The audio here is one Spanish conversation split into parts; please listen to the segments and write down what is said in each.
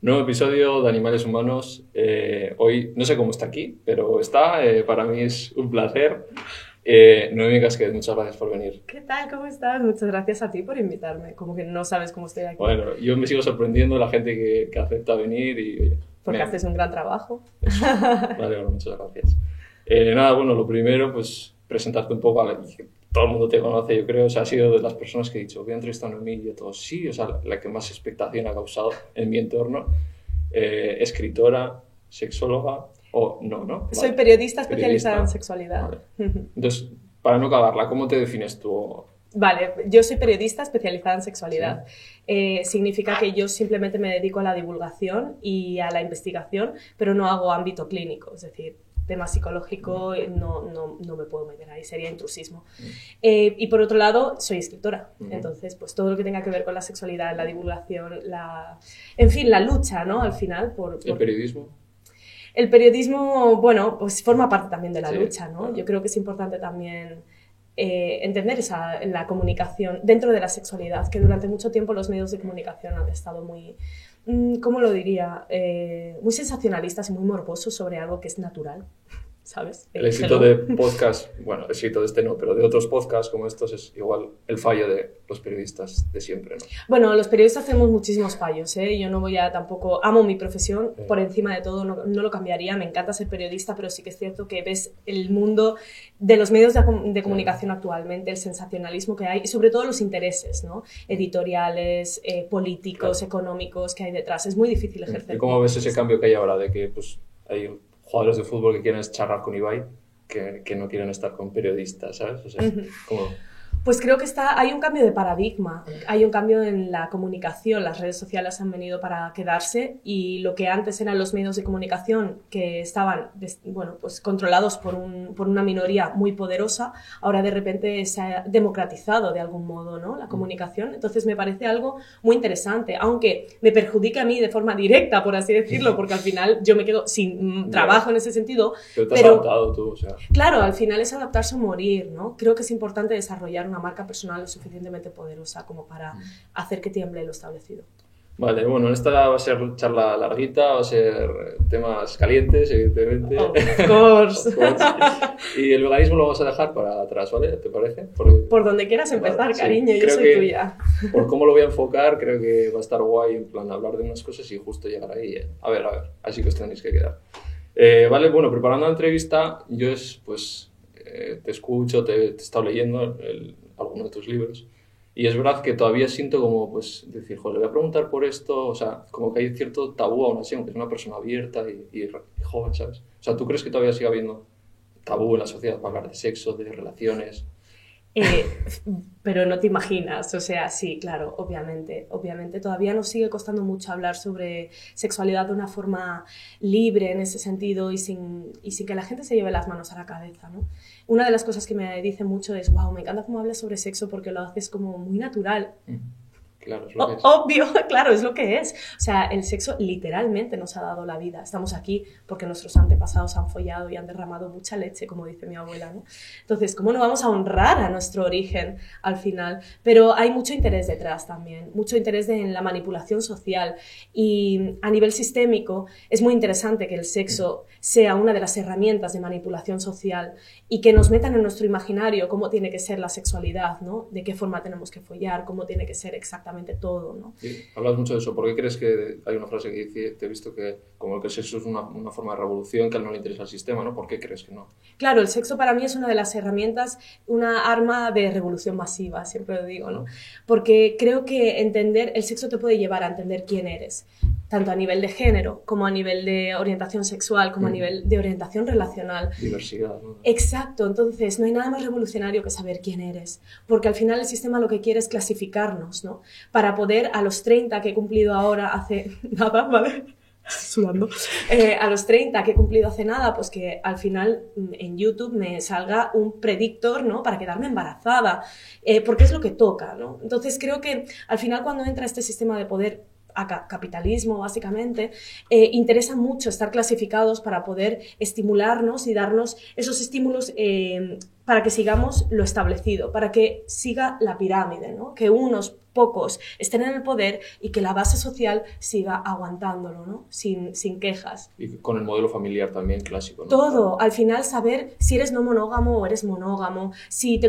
Nuevo episodio de Animales Humanos. Eh, hoy no sé cómo está aquí, pero está. eh, para mí es un placer. Eh, Noemi Casquet, muchas gracias por venir. ¿Qué tal? ¿Cómo estás? Muchas gracias a ti por invitarme. Como que no sabes cómo estoy aquí. Bueno, yo me sigo sorprendiendo la gente que, que acepta venir y oye, porque haces un gran trabajo. Eso. Vale, bueno, muchas gracias. Eh, nada, bueno, lo primero, pues presentarte un poco. A la- todo el mundo te conoce, yo creo. O sea, has sido de las personas que he dicho, voy a entrevistar a Noemí y yo todos, sí, o sea, la, que más expectación ha causado en mi entorno. Eh, escritora, sexóloga o no, ¿no? Soy periodista especializada en sexualidad. Vale. Entonces, para no acabarla, ¿cómo te defines tú? Vale, yo soy periodista especializada en sexualidad. Eh, significa que yo simplemente me dedico a la divulgación y a la investigación, pero no hago ámbito clínico, es decir, tema psicológico eh, no, no, no me puedo meter ahí, sería intrusismo. Eh, y por otro lado, soy escritora, entonces pues todo lo que tenga que ver con la sexualidad, la divulgación, la... en fin, la lucha, ¿no? Al final, por... ¿El periodismo? el periodismo, bueno, pues forma parte también de la Sí, lucha, ¿no? claro. Yo creo que es importante también eh, entender esa, la comunicación dentro de la sexualidad, que durante mucho tiempo los medios de comunicación han estado muy, ¿cómo lo diría? Eh, muy sensacionalistas y muy morbosos sobre algo que es natural, ¿sabes? El éxito de podcast, bueno, el éxito de este no, pero de otros podcasts como estos es igual el fallo de los periodistas de siempre, ¿no? Bueno, los periodistas hacemos muchísimos fallos, ¿eh? Yo no voy a tampoco, amo mi profesión, Sí. por encima de todo, no, no lo cambiaría, me encanta ser periodista, pero sí que es cierto que ves el mundo de los medios de, de comunicación actualmente, el sensacionalismo que hay y sobre todo los intereses, ¿no? Editoriales, eh, políticos, económicos que hay detrás. Es muy difícil ejercer. ¿Y cómo ves ese cambio que hay ahora de que pues, hay jugadores de fútbol que quieren charlar con Ibai que, que no quieren estar con periodistas, ¿sabes? O sea, como- Pues creo que está, hay un cambio de paradigma, hay un cambio en la comunicación, las redes sociales han venido para quedarse y lo que antes eran los medios de comunicación que estaban bueno, pues controlados por, un- por una minoría muy poderosa, ahora de repente se ha democratizado de algún modo ¿no? la comunicación. Entonces me parece algo muy interesante, aunque me perjudique a mí de forma directa, por así decirlo, porque al final yo me quedo sin mm, trabajo en ese sentido, pero te has Pero- adaptado tú, o sea, Claro, al final es adaptarse o morir, ¿no? Creo que es importante desarrollar una marca personal lo suficientemente poderosa como para hacer que tiemble lo establecido. Vale, bueno, esta va a ser charla larguita, va a ser temas calientes, evidentemente. Of course. Of course. Y el veganismo lo vamos a dejar para atrás, ¿vale? ¿Te parece? Porque Por donde quieras empezar, Sí, cariño, yo creo soy que- tuya. por cómo lo voy a enfocar, creo que va a estar guay en plan hablar de unas cosas y justo llegar ahí. eh. A ver, a ver, así que os tenéis que quedar. Eh, vale, bueno, preparando la entrevista, yo es, pues, eh, te escucho, te, te he estado leyendo el- algunos de tus libros. Y es verdad que todavía siento como, pues, decir, joder, le voy a preguntar por esto, o sea, como que hay cierto tabú aún así, aunque es una persona abierta y, y joven, ¿sabes? O sea, ¿tú crees que todavía sigue habiendo tabú en la sociedad para hablar de sexo, de relaciones? Eh, pero no te imaginas, o sea, sí, claro, obviamente, obviamente todavía nos sigue costando mucho hablar sobre sexualidad de una forma libre en ese sentido y sin, y sin que la gente se lleve las manos a la cabeza, ¿no? Una de las cosas que me dice mucho es, wow, me encanta cómo hablas sobre sexo porque lo haces como muy natural. Claro, es lo que es. obvio, claro, es lo que es. O sea, el sexo literalmente nos ha dado la vida. Estamos aquí porque nuestros antepasados han follado y han derramado mucha leche, como dice mi abuela, ¿no? Entonces, ¿cómo no vamos a honrar a nuestro origen al final? Pero hay mucho interés detrás también, mucho interés de- en la manipulación social y a nivel sistémico es muy interesante que el sexo sea una de las herramientas de manipulación social y que nos metan en nuestro imaginario cómo tiene que ser la sexualidad, ¿no? De qué forma tenemos que follar, cómo tiene que ser exactamente todo, ¿no? Sí, hablas mucho de eso. ¿Por qué crees que hay una frase que dice, te he visto que como que el sexo es una, una forma de revolución que a él no le interesa el sistema, ¿no? ¿Por qué crees que no? Claro, el sexo para mí es una de las herramientas, una arma de revolución masiva, siempre lo digo, ¿no? Porque creo que entender, el sexo te puede llevar a entender quién eres, tanto a nivel de género, como a nivel de orientación sexual, como a Mm. nivel de orientación relacional. Diversidad, ¿no? Exacto, entonces no hay nada más revolucionario que saber quién eres, porque al final el sistema lo que quiere es clasificarnos, ¿no? Para poder a los 30 que he cumplido ahora hace nada, ¿vale? Sudando. Eh, a los 30 que he cumplido hace nada, pues que al final mm, en YouTube me salga un predictor, ¿no? Para quedarme embarazada, eh, porque es lo que toca, ¿no? Entonces creo que al final cuando entra este sistema de poder a ca- capitalismo, básicamente, eh, interesa mucho estar clasificados para poder estimularnos y darnos esos estímulos eh, para que sigamos lo establecido, para que siga la pirámide, ¿no? que unos pocos estén en el poder y que la base social siga aguantándolo, ¿no? sin, sin quejas. Y con el modelo familiar también clásico. ¿no? Todo, al final saber si eres no monógamo o eres monógamo, si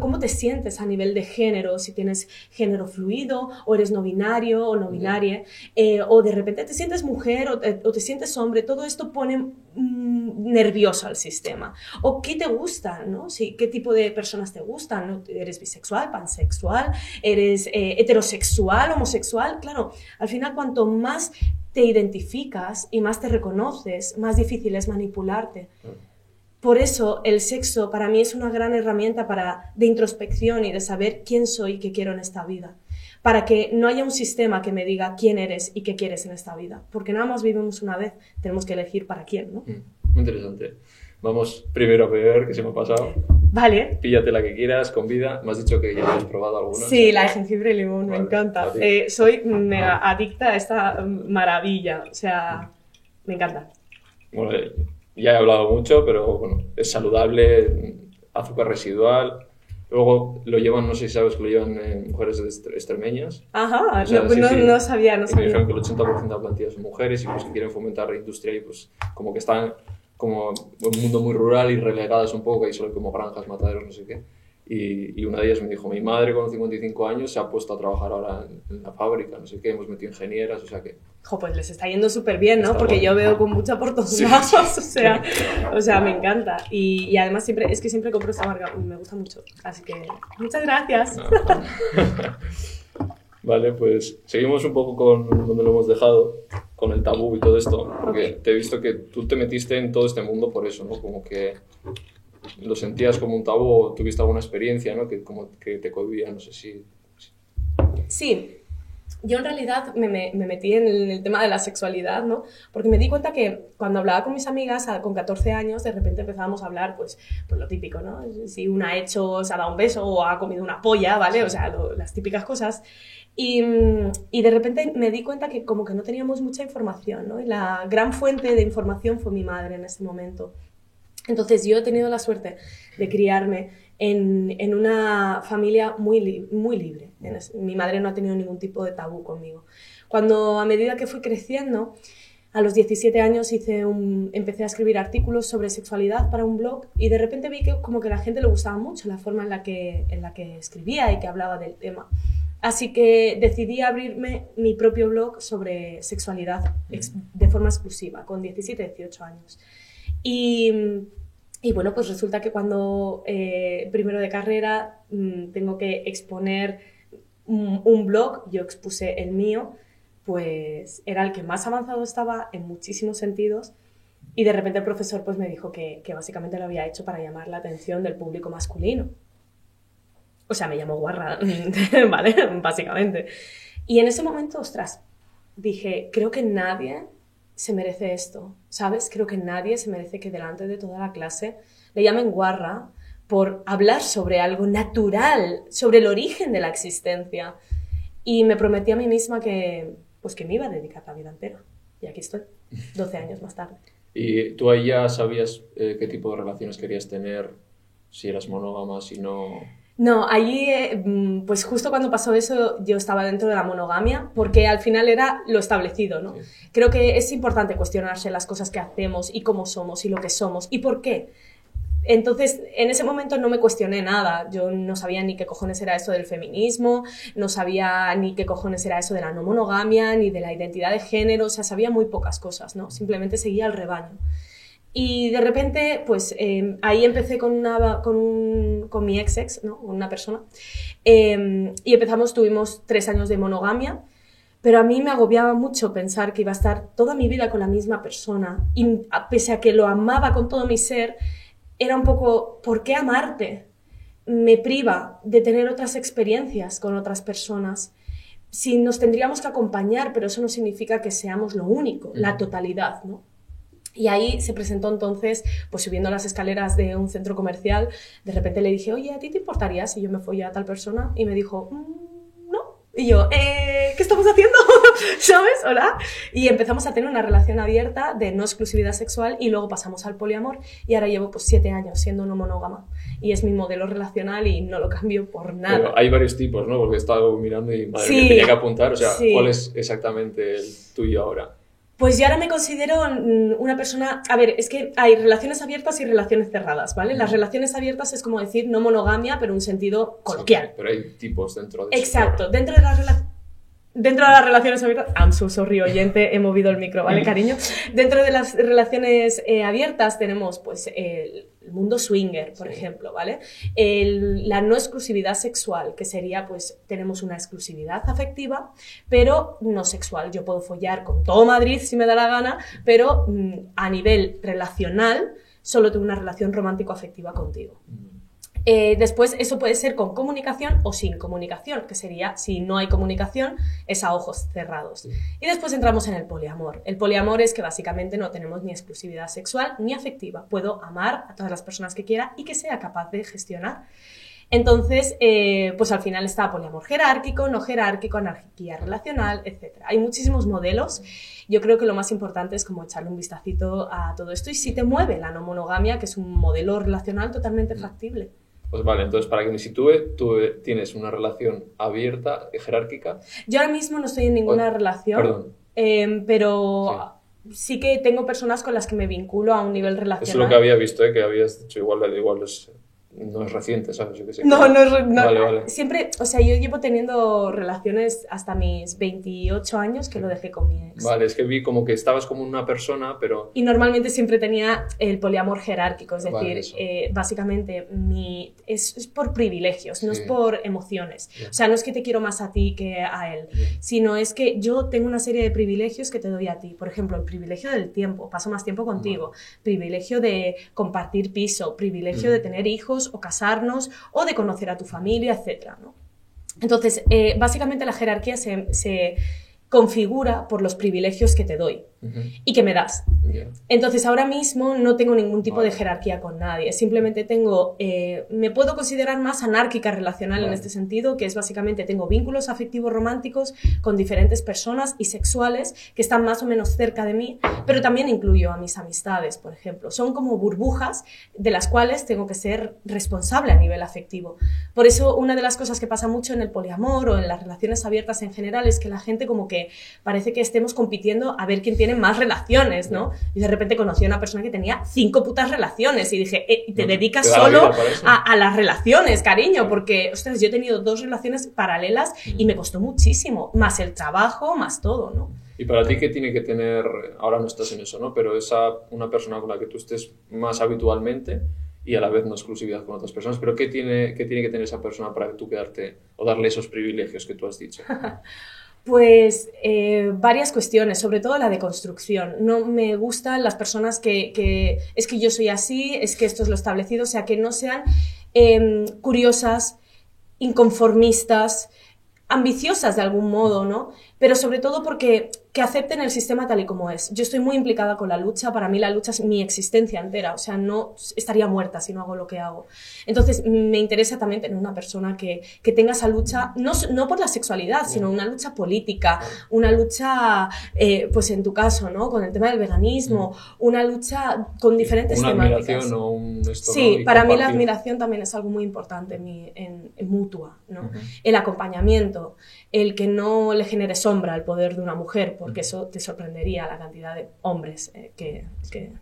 cómo te sientes a nivel de género, si tienes género fluido o eres no binario o no binaria, eh, o de repente te sientes mujer o te, sientes hombre, todo esto pone mm, nervioso al sistema. O qué te gusta, ¿no? Si, qué tipo de personas te gustan, ¿Eres bisexual, pansexual, eres... Eh, heterosexual, homosexual, claro, al final cuanto más te identificas y más te reconoces, más difícil es manipularte. Por eso el sexo para mí es una gran herramienta para, de introspección y de saber quién soy y qué quiero en esta vida. Para que no haya un sistema que me diga quién eres y qué quieres en esta vida. Porque nada más vivimos una vez, tenemos que elegir para quién, ¿no? Mm, muy interesante. Vamos primero a beber, que se me ha pasado. Vale. Píllate la que quieras, con vida. Me has dicho que ya has probado alguna. Sí, la de jengibre y limón, me encanta. Eh, soy mega adicta a esta maravilla. O sea, me encanta. Bueno, eh, ya he hablado mucho, pero bueno, es saludable, azúcar residual. Luego lo llevan, no sé si sabes que lo llevan en mujeres extremeñas. Ajá, no, no, sabía, no sabía. Me dijeron que el 80% de la plantilla son mujeres y pues que quieren fomentar la industria y pues como que están como un mundo muy rural y relegadas un poco, que hay solo como granjas, mataderos, no sé qué. Y, y, una de ellas me dijo, mi madre con 55 años se ha puesto a trabajar ahora en, la fábrica, no sé qué, hemos metido ingenieras, o sea que... Jo, pues les está yendo súper bien, ¿no? Porque yo veo con mucha por todos lados, o sea, o sea, me encanta. Y, y, además siempre, es que siempre compro esta marca, me gusta mucho. Así que, muchas gracias. vale, pues seguimos un poco con donde lo hemos dejado con el tabú y todo esto, porque te he visto que tú te metiste en todo este mundo por eso, ¿no? Como que lo sentías como un tabú o tuviste alguna experiencia, ¿no? Que como que te cohibía, no sé si... Sí, yo en realidad me, me, metí en el, tema de la sexualidad, ¿no? Porque me di cuenta que cuando hablaba con mis amigas con 14 años, de repente empezábamos a hablar, pues, pues lo típico, ¿no? Si una ha hecho, se ha dado un beso o ha comido una polla, ¿vale? O sea, las típicas cosas. Y, y, de repente me di cuenta que como que no teníamos mucha información, ¿no? Y la gran fuente de información fue mi madre en ese momento. Entonces yo he tenido la suerte de criarme en, en una familia muy, muy libre. Mi madre no ha tenido ningún tipo de tabú conmigo. Cuando a medida que fui creciendo, a los 17 años hice un, empecé a escribir artículos sobre sexualidad para un blog y de repente vi que como que a la gente le gustaba mucho la forma en la que, en la que escribía y que hablaba del tema. Así que decidí abrirme mi propio blog sobre sexualidad de forma exclusiva, con 17, 18 años. Y, y bueno, pues resulta que cuando eh, primero de carrera mm, tengo que exponer un, blog, yo expuse el mío, pues era el que más avanzado estaba en muchísimos sentidos. Y de repente el profesor pues me dijo que, que básicamente lo había hecho para llamar la atención del público masculino. O sea, me llamó guarra, ¿vale? Básicamente. Y en ese momento, ostras, dije, creo que nadie se merece esto, ¿sabes? Creo que nadie se merece que delante de toda la clase le llamen guarra por hablar sobre algo natural, sobre el origen de la existencia. Y me prometí a mí misma que, pues que me iba a dedicar la vida entera. Y aquí estoy, 12 años más tarde. ¿Y tú ahí ya sabías eh, qué tipo de relaciones querías tener? Si eras monógama, si no... No, allí, eh, mm, pues justo cuando pasó eso, yo estaba dentro de la monogamia, porque al final era lo establecido, ¿no? Creo que es importante cuestionarse las cosas que hacemos y cómo somos y lo que somos y por qué. Entonces, en ese momento no me cuestioné nada. Yo no sabía ni qué cojones era eso del feminismo, no sabía ni qué cojones era eso de la no monogamia, ni de la identidad de género, o sea, sabía muy pocas cosas, ¿no? Simplemente seguía el rebaño. Y de repente, pues em, ahí empecé con, una, con, con mi ex ex, ¿no? Una persona. Em, y empezamos, tuvimos tres años de monogamia, pero a mí me agobiaba mucho pensar que iba a estar toda mi vida con la misma persona. Y pese a que lo amaba con todo mi ser, era un poco, ¿por qué amarte? Me priva de tener otras experiencias con otras personas. Si nos tendríamos que acompañar, pero eso no significa que seamos lo único, la totalidad, ¿no? Y ahí se presentó entonces, pues subiendo las escaleras de un centro comercial, de repente le dije, oye, ¿a ti te importaría si yo me follé a tal persona? Y me dijo, mm. Y yo, eh, ¿qué estamos haciendo? ¿Sabes? Hola. Y empezamos a tener una relación abierta de no exclusividad sexual y luego pasamos al poliamor y ahora llevo pues siete años siendo no monógama. Y es mi modelo relacional y no lo cambio por nada. Pero hay varios tipos, ¿no? Porque he estado mirando y madre mía, tenía que apuntar. O sea, ¿cuál es exactamente el tuyo ahora? Pues yo ahora me considero mm, una persona, a ver, es que hay relaciones abiertas y relaciones cerradas, ¿vale? Las relaciones abiertas es como decir no monogamia, pero un sentido coloquial. pero hay tipos dentro de Exacto, dentro de las relaciones Dentro de las relaciones abiertas, I'm so sorry, oyente, he movido el micro, ¿vale, cariño? Dentro de las relaciones eh, abiertas tenemos, pues, el mundo swinger, por ejemplo, ¿vale? la no exclusividad sexual, que sería, pues, tenemos una exclusividad afectiva, pero no sexual. Yo puedo follar con todo Madrid si me da la gana, pero mm, a nivel relacional, solo tengo una relación romántico-afectiva contigo. Mm. Eh, después, eso puede ser con comunicación o sin comunicación, que sería, si no hay comunicación, es a ojos cerrados. Y después entramos en el poliamor. El poliamor es que básicamente no tenemos ni exclusividad sexual ni afectiva. Puedo amar a todas las personas que quiera y que sea capaz de gestionar. Entonces, eh, pues al final está poliamor jerárquico, no jerárquico, anarquía relacional, etc. Hay muchísimos modelos. Yo creo que lo más importante es como echarle un vistacito a todo esto y si te mueve la no monogamia, que es un modelo relacional totalmente factible. Pues vale, entonces para que me sitúe, tú tienes una relación abierta, jerárquica. Yo ahora mismo no estoy en ninguna relación. Perdón. Em, pero sí. que tengo personas con las que me vinculo a un nivel relacional. Eso es lo que había visto, ¿eh? que habías dicho igual, igual es no es reciente, ¿sabes? Yo que sé, no, no es no, vale, vale. Siempre, o sea, yo llevo teniendo relaciones hasta mis 28 años que lo dejé con mi ex. Vale, es que vi como que estabas como una persona, pero... Y normalmente siempre tenía el poliamor jerárquico, es decir, eh, básicamente mi, es, es, por privilegios, no es por emociones. O sea, no es que te quiero más a ti que a él, sino es que yo tengo una serie de privilegios que te doy a ti. Por ejemplo, el privilegio del tiempo, paso más tiempo contigo, privilegio de compartir piso, privilegio de tener hijos o casarnos o de conocer a tu familia, etc. Entonces, eh, básicamente la jerarquía se, se configura por los privilegios que te doy y que me das. Entonces ahora mismo no tengo ningún tipo de jerarquía con nadie, simplemente tengo, eh, me puedo considerar más anárquica relacional en este sentido, que es básicamente tengo vínculos afectivos románticos con diferentes personas y sexuales que están más o menos cerca de mí, pero también incluyo a mis amistades, por ejemplo. Son como burbujas de las cuales tengo que ser responsable a nivel afectivo. Por eso una de las cosas que pasa mucho en el poliamor o en las relaciones abiertas en general es que la gente como que parece que estemos compitiendo a ver quién tiene más relaciones, ¿no? Y de repente conocí a una persona que tenía cinco putas relaciones y dije, eh, te dedicas solo a, las relaciones, cariño, porque, ostras, yo he tenido dos relaciones paralelas y me costó muchísimo, más el trabajo, más todo, ¿no? Y para ti, ¿qué tiene que tener, ahora no estás en eso, ¿no? Pero esa, una persona con la que tú estés más habitualmente y a la vez no exclusividad con otras personas, pero ¿qué tiene, qué tiene que tener esa persona para que tú quedarte o darle esos privilegios que tú has dicho? Pues eh, varias cuestiones, sobre todo la de construcción. No me gustan las personas que, es que yo soy así, es que esto es lo establecido, o sea, que no sean em, curiosas, inconformistas, ambiciosas de algún modo, ¿no? Pero sobre todo porque que acepten el sistema tal y como es. Yo estoy muy implicada con la lucha, para mí la lucha es mi existencia entera, o sea, no estaría muerta si no hago lo que hago. Entonces, me interesa también tener una persona que, que tenga esa lucha, no, no, por la sexualidad, sino una lucha política, una lucha, eh, pues en tu caso, ¿no? Con el tema del veganismo, una lucha con diferentes una temáticas. O un sí, para mí la admiración también es algo muy importante en, en, mutua, ¿no? El acompañamiento, el que no le genere sombra al poder de una mujer, porque eso te sorprendería la cantidad de hombres eh, que, que,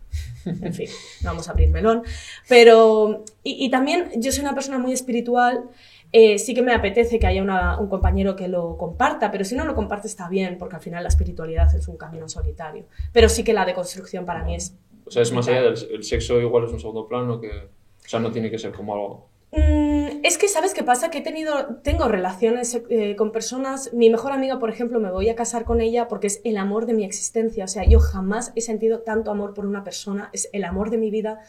en fin, no vamos a abrir melón. Pero, y, también yo soy una persona muy espiritual, eh, sí que me apetece que haya un compañero que lo comparta, pero si no lo comparte está bien, porque al final la espiritualidad es un camino solitario. Pero sí que la deconstrucción para mí es... O sea, es más allá del sexo, igual es un segundo plano, que, o sea, no tiene que ser como algo Mm, es que, ¿sabes qué pasa? Que he tenido, tengo relaciones eh, con personas, mi mejor amiga, por ejemplo, me voy a casar con ella porque es el amor de mi existencia, o sea, yo jamás he sentido tanto amor por una persona, es el amor de mi vida,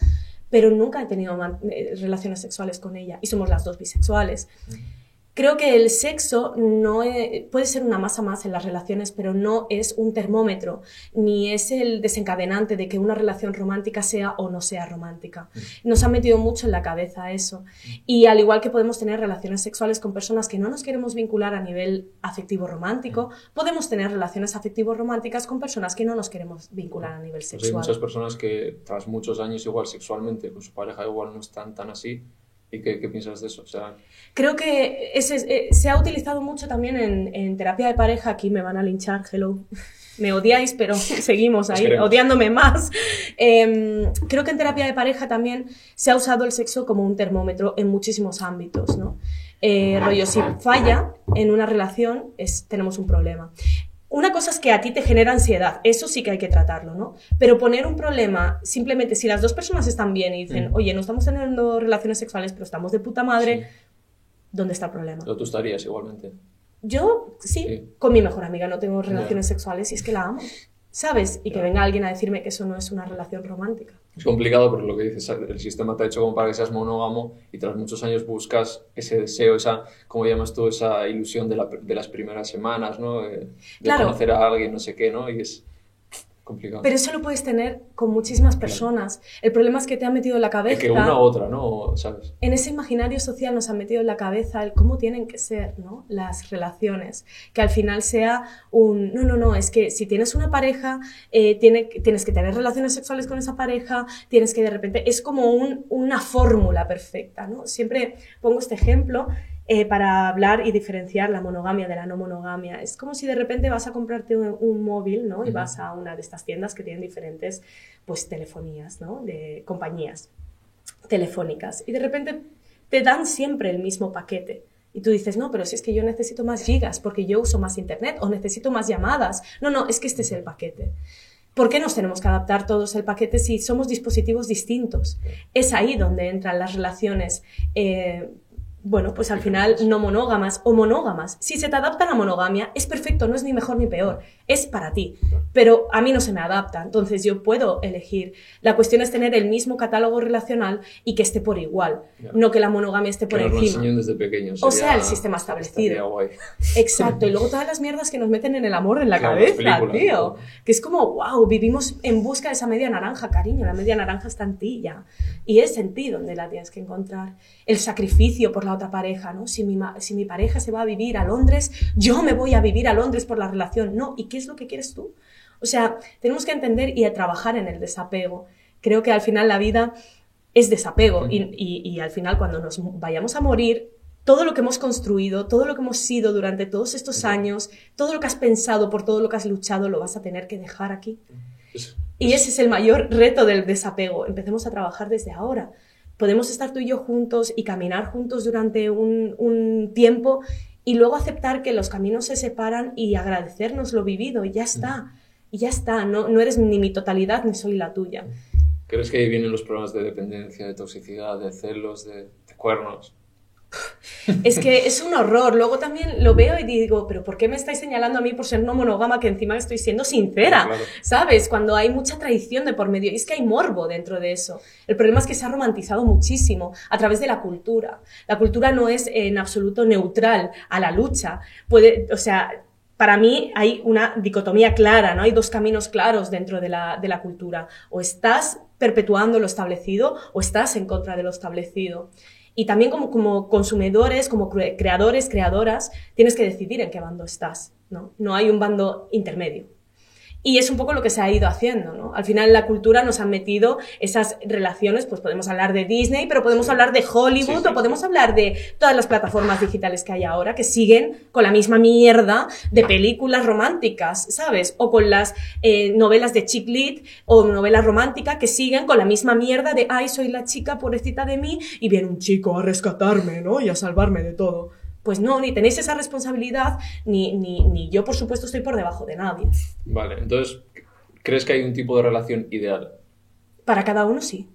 pero nunca he tenido eh, relaciones sexuales con ella. Y somos las dos bisexuales. Creo que el sexo no e- puede ser una masa más en las relaciones, pero no es un termómetro, ni es el desencadenante de que una relación romántica sea o no sea romántica. Nos ha metido mucho en la cabeza eso. Y al igual que podemos tener relaciones sexuales con personas que no nos queremos vincular a nivel afectivo romántico, podemos tener relaciones afectivo románticas con personas que no nos queremos vincular a nivel Pues hay sexual. muchas personas que tras muchos años igual sexualmente con su pareja igual no están tan así. ¿Y qué, qué piensas de eso? O sea, Creo que ese es- eh, se ha utilizado mucho también en, en terapia de pareja. Aquí me van a linchar, hello. Me odiáis, pero seguimos Os ahí, odiándome más. Em, creo que en terapia de pareja también se ha usado el sexo como un termómetro en muchísimos ámbitos, ¿no? Eh, rollo, si falla en una relación, es, tenemos un problema. Una cosa es que a ti te genera ansiedad, eso sí que hay que tratarlo, ¿no? Pero poner un problema, simplemente si las dos personas están bien y dicen, Mm. oye, no estamos teniendo relaciones sexuales, pero estamos de puta madre, Sí. ¿dónde está el problema? pero tú estarías igualmente. Yo, sí, Sí. con mi mejor amiga no tengo relaciones sexuales y es que la amo, ¿sabes? Y que venga alguien a decirme que eso no es una relación romántica. Es complicado porque lo que dices, el sistema te ha hecho como para que seas monógamo y tras muchos años buscas ese deseo, esa, como llamas tú, esa ilusión de, la- de las primeras semanas, ¿no? Eh, De, Claro. conocer a alguien, no sé qué, ¿no? Y es complicado. Pero eso lo puedes tener con muchísimas personas. El problema es que te ha metido en la Es cabeza... que una u otra, ¿no? ¿Sabes? en ese imaginario social nos han metido en la cabeza el cómo tienen que ser ¿no? las relaciones. Que al final sea un, no, no, no, es que si tienes una pareja, eh, tiene, tienes que tener relaciones sexuales con esa pareja, tienes que de repente, es como un- una fórmula perfecta. ¿no? Siempre pongo este ejemplo. Eh, para hablar y diferenciar la monogamia de la no monogamia. Es como si de repente vas a comprarte un, un móvil ¿no? y vas a una de estas tiendas que tienen diferentes pues, telefonías, ¿no? de compañías telefónicas y de repente te dan siempre el mismo paquete. Y tú dices, no, pero si es que yo necesito más gigas porque yo uso más internet o necesito más llamadas. No, no, es que este es el paquete. ¿Por qué nos tenemos que adaptar todos el paquete si somos dispositivos distintos? Es ahí donde entran las relaciones, eh, bueno, pues al final no monógamas o monógamas. Si se te adapta la monogamia, es perfecto, no es ni mejor ni peor, es para ti. Pero a mí no se me adapta, entonces yo puedo elegir. La cuestión es tener el mismo catálogo relacional y que esté por igual, Ya. no que la monogamia esté por que encima. desde pequeños. O sea, el sistema establecido. guay. Exacto, y luego todas las mierdas que nos meten en el amor en la Claro, cabeza, tío. Que es como, wow, vivimos en busca de esa media naranja, cariño. La media naranja está en ti ya. Y es en ti donde la tienes que encontrar. El sacrificio por la otra pareja, ¿no? Si mi, si mi pareja se va a vivir a Londres, yo me voy a vivir a Londres por la relación. No, ¿y qué es lo que quieres tú? O sea, tenemos que entender y a trabajar en el desapego. Creo que al final la vida es desapego y, y- y al final cuando nos vayamos a morir, todo lo que hemos construido, todo lo que hemos sido durante todos estos años, todo lo que has pensado, por todo lo que has luchado, lo vas a tener que dejar aquí. Y ese es el mayor reto del desapego. Empecemos a trabajar desde ahora. Podemos estar tú y yo juntos y caminar juntos durante un, un tiempo y luego aceptar que los caminos se separan y agradecernos lo vivido y ya está. Y ya está. No, no eres ni mi totalidad ni soy la tuya. ¿Crees que ahí vienen los problemas de dependencia, de toxicidad, de celos, de, de cuernos? Es que es un horror. Luego también lo veo y digo, pero ¿por qué me estáis señalando a mí por ser no monógama que encima estoy siendo sincera? Claro. ¿Sabes? Cuando hay mucha traición de por medio. Y es que hay morbo dentro de eso. El problema es que se ha romantizado muchísimo a través de la cultura. La cultura no es en absoluto neutral a la lucha. Puede, o sea, para mí hay una dicotomía clara, ¿no? Hay dos caminos claros dentro de la, de la cultura. O estás perpetuando lo establecido o estás en contra de lo establecido. Y también como, como consumidores, como cre- creadores, creadoras, tienes que decidir en qué bando estás, ¿no? No hay un bando intermedio. Y es un poco lo que se ha ido haciendo, ¿no? Al final la cultura nos ha metido esas relaciones, pues podemos hablar de Disney, pero podemos hablar de Hollywood Sí, sí, o podemos hablar de todas las plataformas digitales que hay ahora que siguen con la misma mierda de películas románticas, ¿sabes? O con las eh, novelas de chick lit o novelas románticas que siguen con la misma mierda de, ay, soy la chica pobrecita de mí y viene un chico a rescatarme, ¿no? Y a salvarme de todo. Pues no, ni tenéis esa responsabilidad, ni, ni, ni yo, por supuesto, estoy por debajo de nadie. Vale, entonces, ¿crees que hay un tipo de relación ideal, Para cada uno sí.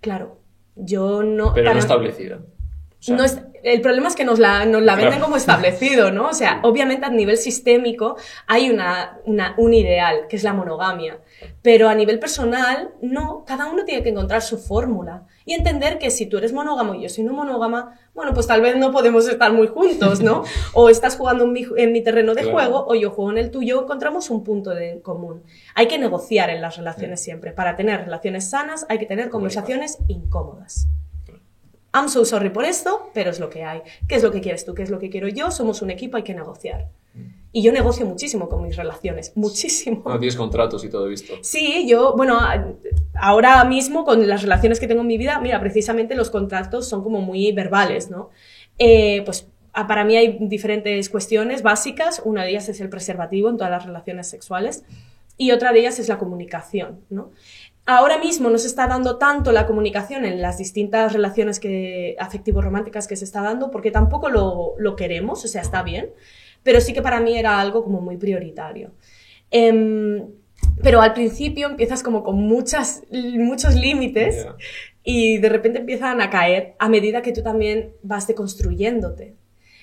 Claro. Yo no. pero para- no establecida? O sea, no es- el problema es que nos la, nos la venden Claro. como establecido, ¿no? O sea, obviamente a nivel sistémico hay una, una- un ideal, que es la monogamia. Pero a nivel personal, no. Cada uno tiene que encontrar su fórmula. Y entender que si tú eres monógamo y yo soy no monógama, bueno, pues tal vez no podemos estar muy juntos, ¿no? o estás jugando en mi, en mi terreno de juego o yo juego en el tuyo, encontramos un punto de común. Hay que negociar en las relaciones siempre. Para tener relaciones sanas hay que tener conversaciones incómodas. I'm so sorry por esto, pero es lo que hay. ¿Qué es lo que quieres tú? ¿Qué es lo que quiero yo? Somos un equipo, hay que negociar. Y yo negocio muchísimo con mis relaciones, muchísimo. Ah, tienes contratos y todo visto. Sí, yo, bueno, ahora mismo con las relaciones que tengo en mi vida, mira, precisamente los contratos son como muy verbales, ¿no? Eh, pues para mí hay diferentes cuestiones básicas. Una de ellas es el preservativo en todas las relaciones sexuales y otra de ellas es la comunicación, ¿no? Ahora mismo no se está dando tanto la comunicación en las distintas relaciones que, afectivo-románticas que se está dando porque tampoco lo, lo queremos, o sea, está bien pero sí que para mí era algo como muy prioritario. Em, pero al principio empiezas como con muchas, muchos límites y de repente empiezan a caer a medida que tú también vas deconstruyéndote.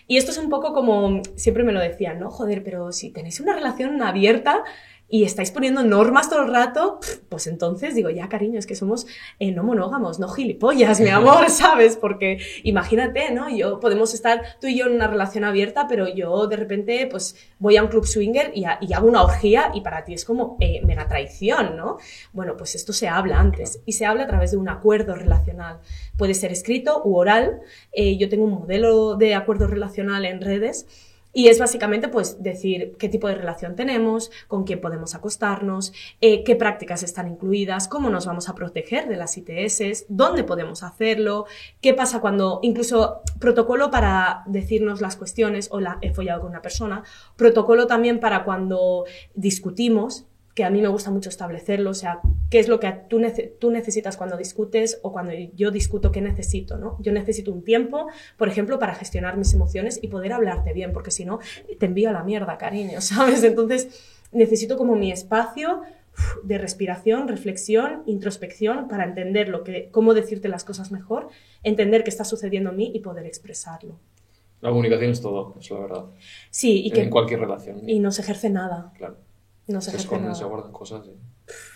Y esto es un poco como, siempre me lo decían, ¿no? Joder, pero si tenéis una relación abierta, y estáis poniendo normas todo el rato, pues entonces digo, ya cariño, es que somos eh, no monógamos, no gilipollas, mi amor, ¿sabes? Porque imagínate, ¿no? Yo podemos estar tú y yo en una relación abierta, pero yo de repente pues voy a un club swinger y, hago una orgía y para ti es como eh, mega traición, ¿no? Bueno, pues esto se habla antes y se habla a través de un acuerdo relacional. Puede ser escrito u oral. Eh, yo tengo un modelo de acuerdo relacional en redes y es básicamente pues decir qué tipo de relación tenemos, con quién podemos acostarnos, eh, qué prácticas están incluidas, cómo nos vamos a proteger de las ITS, dónde podemos hacerlo, qué pasa cuando, incluso protocolo para decirnos las cuestiones, o la he follado con una persona, protocolo también para cuando discutimos, que a mí me gusta mucho establecerlo, o sea, qué es lo que tú, tú, necesitas cuando discutes o cuando yo discuto, qué necesito, ¿no? Yo necesito un tiempo, por ejemplo, para gestionar mis emociones y poder hablarte bien, porque si no, te envío a la mierda, cariño, ¿sabes? Entonces, necesito como mi espacio de respiración, reflexión, introspección para entender lo que, cómo decirte las cosas mejor, entender qué está sucediendo en mí y poder expresarlo. La comunicación es todo, es la verdad. Sí, y que... En cualquier relación. Y no se ejerce nada. Claro. No se, se esconden, se guardan cosas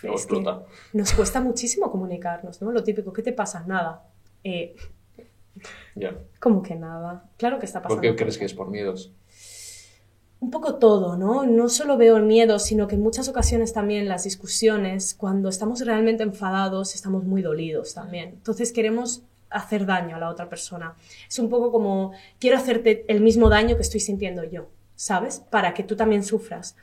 explota. Nos cuesta muchísimo comunicarnos, ¿no? Lo típico, ¿qué te pasa? Nada. Eh, ya. ¿Cómo que nada? Claro que está pasando. ¿Por qué crees que es por miedos? Un poco todo, ¿no? No solo veo el miedo, sino que en muchas ocasiones también las discusiones, cuando estamos realmente enfadados, estamos muy dolidos también. Entonces queremos hacer daño a la otra persona. Es un poco como, quiero hacerte el mismo daño que estoy sintiendo yo, ¿sabes? Para que tú también sufras.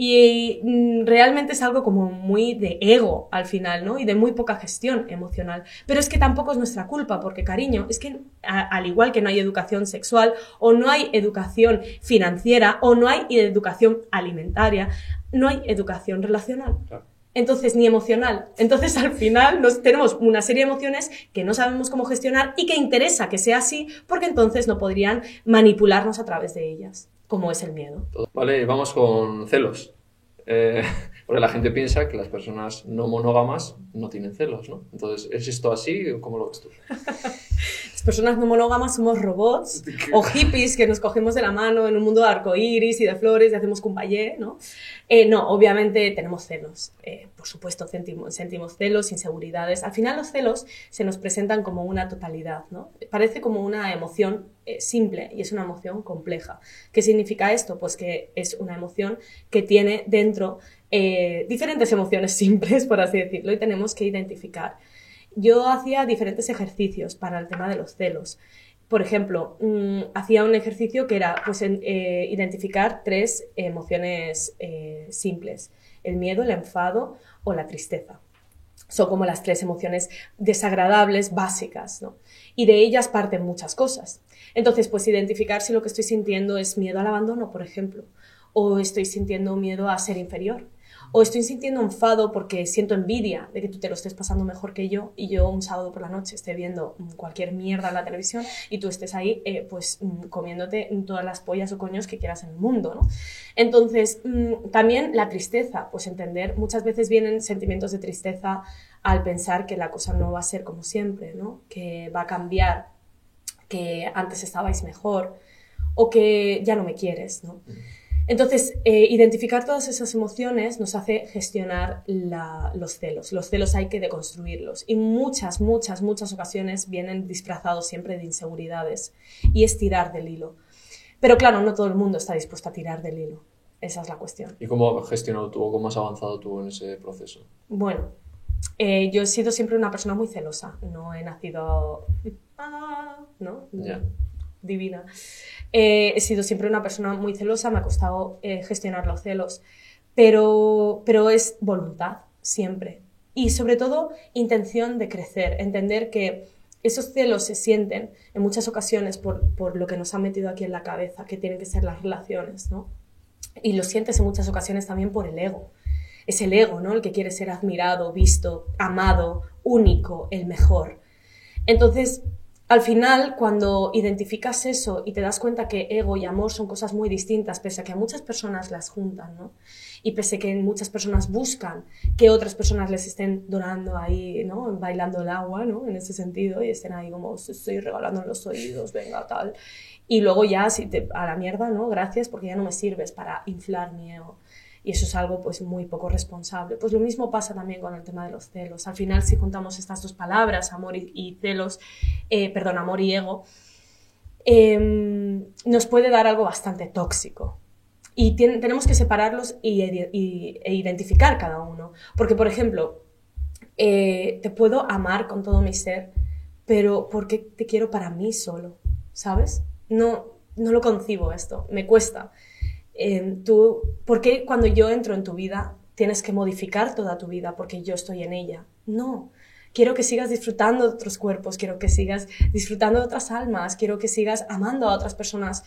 Y mm, realmente es algo como muy de ego al final, ¿no? Y de muy poca gestión emocional. Pero es que tampoco es nuestra culpa, porque cariño, es que al igual que no hay educación sexual, o no hay educación financiera, o no hay educación alimentaria, no hay educación relacional. Entonces, ni emocional. Entonces, al final nos, tenemos una serie de emociones que no sabemos cómo gestionar y que interesa que sea así, porque entonces no podrían manipularnos a través de ellas como es el miedo. Vale, vamos con celos. Eh, porque la gente piensa que las personas no monógamas no tienen celos, ¿no? Entonces, ¿es esto así o cómo lo ves tú? las personas no monógamas somos robots o hippies que nos cogemos de la mano en un mundo de arcoíris y de flores y hacemos cumpayé, ¿no? Eh, no, obviamente tenemos celos. Eh, por supuesto, sentimos, sentimos celos, inseguridades. Al final los celos se nos presentan como una totalidad, ¿no? Parece como una emoción eh, simple y es una emoción compleja. ¿Qué significa esto? Pues que es una emoción que tiene dentro diferentes emociones simples, por así decirlo, y tenemos que identificar. Yo hacía diferentes ejercicios para el tema de los celos por ejemplo, mm, hacía un ejercicio que era pues, eh, identificar tres emociones eh, simples, el miedo, el enfado o la tristeza. Son como las tres emociones desagradables básicas, ¿no? Y de ellas parten muchas cosas. Entonces, pues identificar si lo que estoy sintiendo es miedo al abandono, por ejemplo, o estoy sintiendo miedo a ser inferior, o estoy sintiendo enfado porque siento envidia de que tú te lo estés pasando mejor que yo y yo un sábado por la noche esté viendo cualquier mierda en la televisión y tú estés ahí eh, pues mm, comiéndote todas las pollas o coños que quieras en el mundo, ¿no? Entonces, mm, también la tristeza, pues entender, muchas veces vienen sentimientos de tristeza al pensar que la cosa no va a ser como siempre, ¿no? Que va a cambiar, que antes estabais mejor o que ya no me quieres, ¿no? Entonces, eh, identificar todas esas emociones nos hace gestionar los celos. Los celos hay que deconstruirlos. Y muchas, muchas, muchas ocasiones vienen disfrazados siempre de inseguridades. Y es tirar del hilo. Pero claro, no todo el mundo está dispuesto a tirar del hilo. Esa es la cuestión. ¿Y cómo has gestionado tú o cómo has avanzado tú en ese proceso? Bueno, eh, yo he sido siempre una persona muy celosa. No he nacido... Ah, ¿no? Divina. Eh, he sido siempre una persona muy celosa, me ha costado eh, gestionar los celos, pero, pero es voluntad, siempre. Y sobre todo, intención de crecer, entender que esos celos se sienten en muchas ocasiones por, por, lo que nos ha metido aquí en la cabeza, que tienen que ser las relaciones, ¿no? Y lo sientes en muchas ocasiones también por el ego. Es el ego, ¿no? El que quiere ser admirado, visto, amado, único, el mejor. Entonces, al final, cuando identificas eso y te das cuenta que ego y amor son cosas muy distintas, pese a que a muchas personas las juntan, ¿no? Y pese a que muchas personas buscan que otras personas les estén donando ahí, ¿no? Bailando el agua, ¿no? En ese sentido, y estén ahí como, estoy regalando los oídos, venga, tal. Y luego ya, a la mierda, ¿no? Gracias, porque ya no me sirves para inflar mi ego y eso es algo pues muy poco responsable. Pues lo mismo pasa también con el tema de los celos. Al final, si juntamos estas dos palabras, amor y, celos, eh, perdón, amor y ego, em, nos puede dar algo bastante tóxico. Y tenemos que separarlos y, e identificar cada uno. Porque, por ejemplo, eh, te puedo amar con todo mi ser, pero porque te quiero para mí solo, ¿sabes? No, no lo concibo esto, me cuesta. Em, tú, ¿por qué cuando yo entro en tu vida tienes que modificar toda tu vida porque yo estoy en ella? No. Quiero que sigas disfrutando de otros cuerpos, quiero que sigas disfrutando de otras almas, quiero que sigas amando a otras personas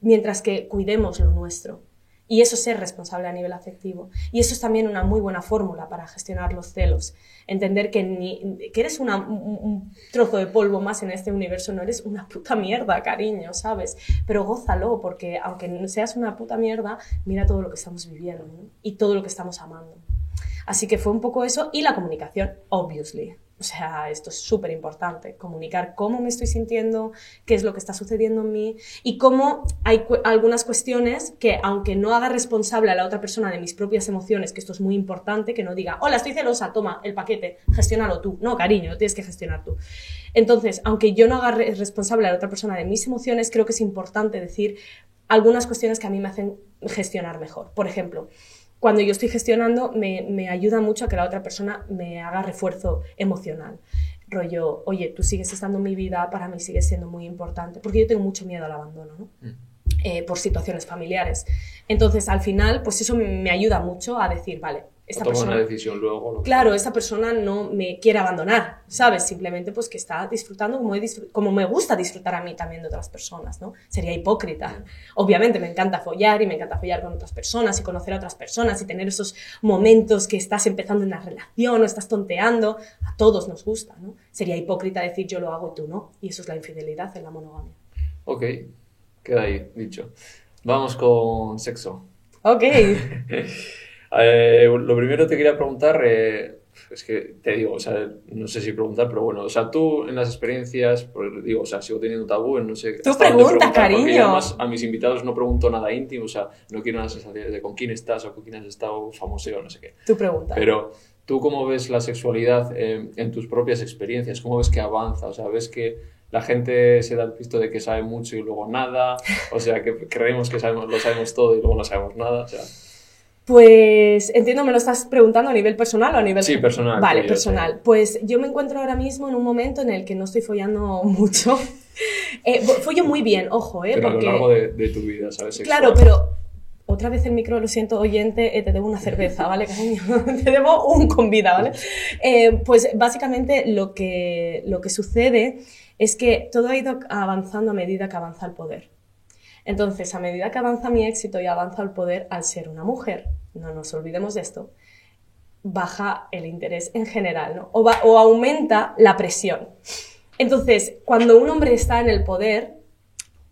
mientras que cuidemos lo nuestro. Y eso es ser responsable a nivel afectivo. Y eso es también una muy buena fórmula para gestionar los celos. Entender que, eres un, trozo de polvo más en este universo, no eres una puta mierda, cariño, ¿sabes? Pero gózalo, porque aunque seas una puta mierda, mira todo lo que estamos viviendo y todo lo que estamos amando. Así que fue un poco eso y la comunicación, obviously. O sea, esto es súper importante, comunicar cómo me estoy sintiendo, qué es lo que está sucediendo en mí y cómo hay algunas cuestiones que, aunque no haga responsable a la otra persona de mis propias emociones, que esto es muy importante, que no diga, hola, estoy celosa, toma el paquete, gestiónalo tú. No, cariño, lo tienes que gestionar tú. Entonces, aunque yo no haga responsable a la otra persona de mis emociones, creo que es importante decir algunas cuestiones que a mí me hacen gestionar mejor. Por ejemplo, cuando yo estoy gestionando, me, me, ayuda mucho a que la otra persona me haga refuerzo emocional. Rollo, oye, tú sigues estando en mi vida, para mí sigues siendo muy importante, porque yo tengo mucho miedo al abandono, ¿no? Mm. Eh, por situaciones familiares. Entonces, al final, pues eso me ayuda mucho a decir, vale, esta persona, una decisión luego. Claro, esta persona no me quiere abandonar, ¿sabes? Simplemente pues que está disfrutando como, como, me gusta disfrutar a mí también de otras personas, ¿no? Sería hipócrita. Obviamente me encanta follar y me encanta follar con otras personas y conocer a otras personas y tener esos momentos que estás empezando una relación o estás tonteando. A todos nos gusta, ¿no? Sería hipócrita decir yo lo hago y tú no. Y eso es la infidelidad en la monogamia. Ok, queda ahí dicho. Vamos con sexo. Ok. Eh, lo primero te quería preguntar, eh, es que te digo, o sea, no sé si preguntar, pero bueno, o sea, tú en las experiencias, pues digo, o sea, sigo teniendo tabú, no sé. Tú pregunta, cariño. Además, a mis invitados no pregunto nada íntimo, o sea, no quiero una sensación de con quién estás o con quién has estado famoso o no sé qué. Tú pregunta. Pero, ¿tú cómo ves la sexualidad eh, en tus propias experiencias? ¿Cómo ves que avanza? O sea, ¿ves que la gente se da el visto de que sabe mucho y luego nada? O sea, que creemos que sabemos, lo sabemos todo y luego no sabemos nada, o sea... Pues entiendo, me lo estás preguntando a nivel personal o a nivel... Sí, personal. Vale, personal. Pues yo me encuentro ahora mismo en un momento en el que no estoy follando mucho. eh, follo muy bien, ojo, ¿eh? Pero a lo largo de, tu vida, ¿sabes? Claro, pero otra vez el micro, lo siento, oyente, eh, te debo una cerveza, ¿vale, cariño? te debo un convida, ¿vale? Eh, pues básicamente lo que, lo que sucede es que todo ha ido avanzando a medida que avanza el poder. Entonces, a medida que avanza mi éxito y avanza el poder, al ser una mujer, no nos olvidemos de esto, baja el interés en general, o aumenta la presión. Entonces, cuando un hombre está en el poder,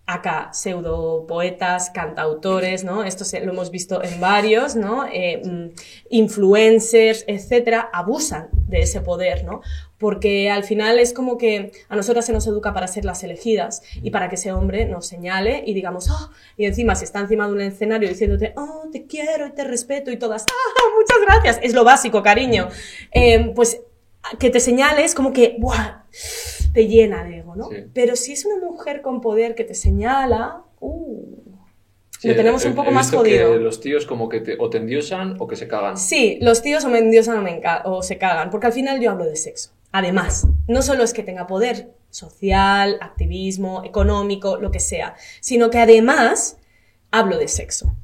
acá pseudo poetas, cantautores, ¿no? Esto se, lo hemos visto en varios, ¿no? Eh, mm, influencers, etcétera, abusan de ese poder, ¿no? Porque al final es como que a nosotras se nos educa para ser las elegidas y para que ese hombre nos señale y digamos, oh, y encima si está encima de un escenario diciéndote, oh, te quiero y te respeto y todas, ah, muchas gracias, es lo básico, cariño. Eh, pues que te señales como que, ¡buah! te llena de ego, ¿no? Pero si es una mujer con poder que te señala, uh, lo tenemos un poco más jodido. Que los tíos como que te, o te endiosan o que se cagan. Sí, los tíos o me endiosan o, me o se cagan, porque al final yo hablo de sexo. Además, no solo es que tenga poder social, activismo, económico, lo que sea, sino que además hablo de sexo.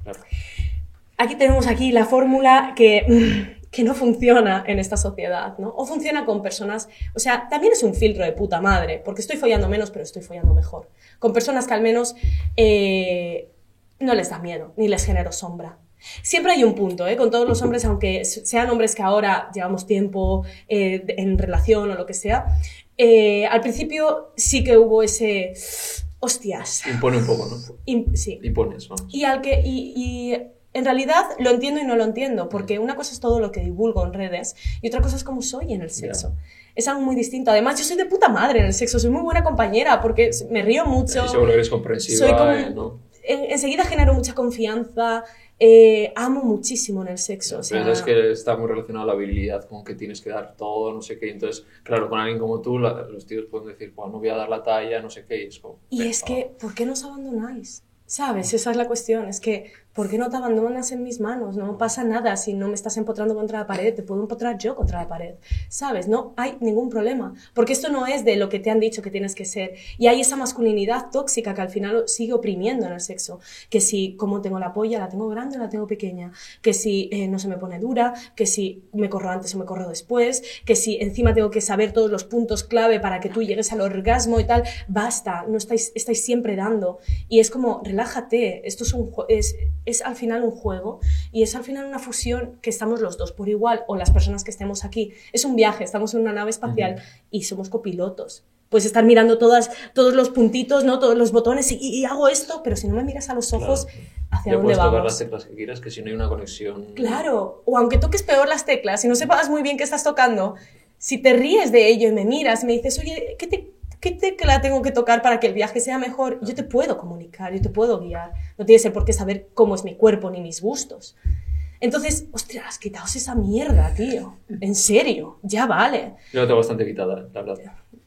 Aquí tenemos aquí la fórmula que que no funciona en esta sociedad, ¿no? O funciona con personas, o sea, también es un filtro de puta madre, porque estoy follando menos, pero estoy follando mejor. Con personas que al menos eh, no les da miedo, ni les genero sombra. Siempre hay un punto, ¿eh? Con todos los hombres, aunque sean hombres que ahora llevamos tiempo eh, en relación o lo que sea, eh, al principio sí que hubo ese... Hostias. Impone un poco, ¿no? sí. Impones, vamos. Y al que... y en realidad lo entiendo y no lo entiendo, porque una cosa es todo lo que divulgo en redes y otra cosa es cómo soy en el sexo. Es algo muy distinto. Además, yo soy de puta madre en el sexo, soy muy buena compañera porque me río mucho. seguro que eres comprensiva. Soy como, enseguida genero mucha confianza. Eh, amo muchísimo en el sexo. O sea... es que está muy relacionado a la habilidad, con que tienes que dar todo, no sé qué. Entonces, claro, con alguien como tú, los tíos pueden decir, pues no voy a dar la talla, no sé qué. Y es, como, y es que, ¿por qué nos abandonáis? ¿Sabes? Esa es la cuestión. Es que ¿por qué no te abandonas en mis manos? No pasa nada si no me estás empotrando contra la pared, te puedo empotrar yo contra la pared, ¿sabes? No hay ningún problema, porque esto no es de lo que te han dicho que tienes que ser. Y hay esa masculinidad tóxica que al final sigue oprimiendo en el sexo, que si como tengo la polla, la tengo grande o la tengo pequeña, que si eh, no se me pone dura, que si me corro antes o me corro después, que si encima tengo que saber todos los puntos clave para que tú llegues al orgasmo y tal, basta, no estáis, estáis siempre dando. Y es como, relájate, esto es un... Es, es al final un juego y es al final una fusión que estamos los dos por igual o las personas que estemos aquí. Es un viaje, estamos en una nave espacial y somos copilotos. Puedes estar mirando todas, todos los puntitos, ¿no? todos los botones y, hago esto, pero si no me miras a los ojos, ¿hacia ya dónde vamos? tocar las teclas que quieras, que si no hay una conexión... Claro, o aunque toques peor las teclas, si no sepas muy bien qué estás tocando, si te ríes de ello y me miras y me dices, oye, ¿qué te, ¿qué tecla tengo que tocar para que el viaje sea mejor? Yo te puedo comunicar, yo te puedo guiar. No tienes por qué saber cómo es mi cuerpo ni mis gustos. Entonces, ostras, quitaos esa mierda, tío. En serio, ya vale. Yo la tengo bastante quitada, la verdad.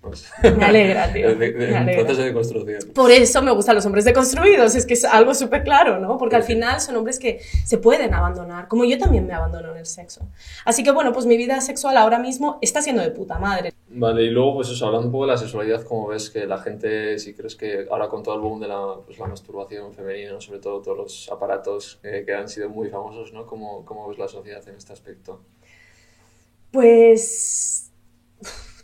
Pues, me alegra, tío. De, proceso de construcción. Por eso me gustan los hombres deconstruidos, es que es algo súper claro, ¿no? Porque al final son hombres que se pueden abandonar, como yo también me abandono en el sexo. Así que bueno, pues mi vida sexual ahora mismo está siendo de puta madre. Vale, y luego, pues eso, hablando un poco de la sexualidad, como ves que la gente, si crees que ahora con todo el boom de la, pues, la masturbación femenina, sobre todo todos los aparatos eh, que han sido muy famosos, ¿no? ¿Cómo, ¿Cómo ves la sociedad en este aspecto? Pues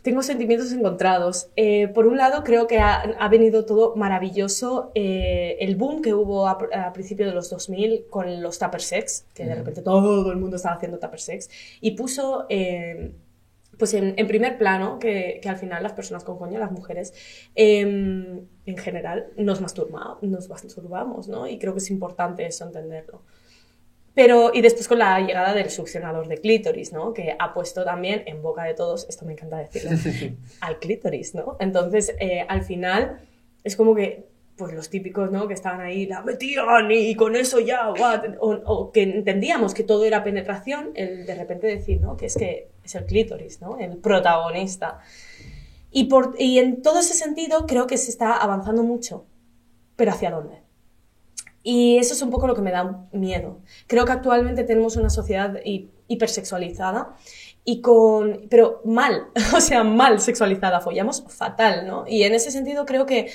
tengo sentimientos encontrados. Eh, por un lado, creo que ha, venido todo maravilloso. Eh, el boom que hubo a, principios de los 2000 con los tupper sex, que de repente todo el mundo estaba haciendo tupper sex, y puso eh, pues en, primer plano que, al final las personas con coño, las mujeres, em, en general, nos, nos masturbamos, ¿no? Y creo que es importante eso entenderlo. Pero, y después con la llegada del succionador de clítoris, ¿no? Que ha puesto también en boca de todos, esto me encanta decirlo, al clítoris, ¿no? Entonces, eh, al final, es como que, pues los típicos, ¿no? Que estaban ahí, la metían y con eso ya, o, que entendíamos que todo era penetración, el de repente decir, ¿no? Que es que es el clítoris, ¿no? El protagonista. Y, por, y en todo ese sentido, creo que se está avanzando mucho. Pero ¿hacia dónde? Y eso es un poco lo que me da miedo. Creo que actualmente tenemos una sociedad hipersexualizada y con, pero mal, o sea, mal sexualizada, follamos fatal, ¿no? Y en ese sentido creo que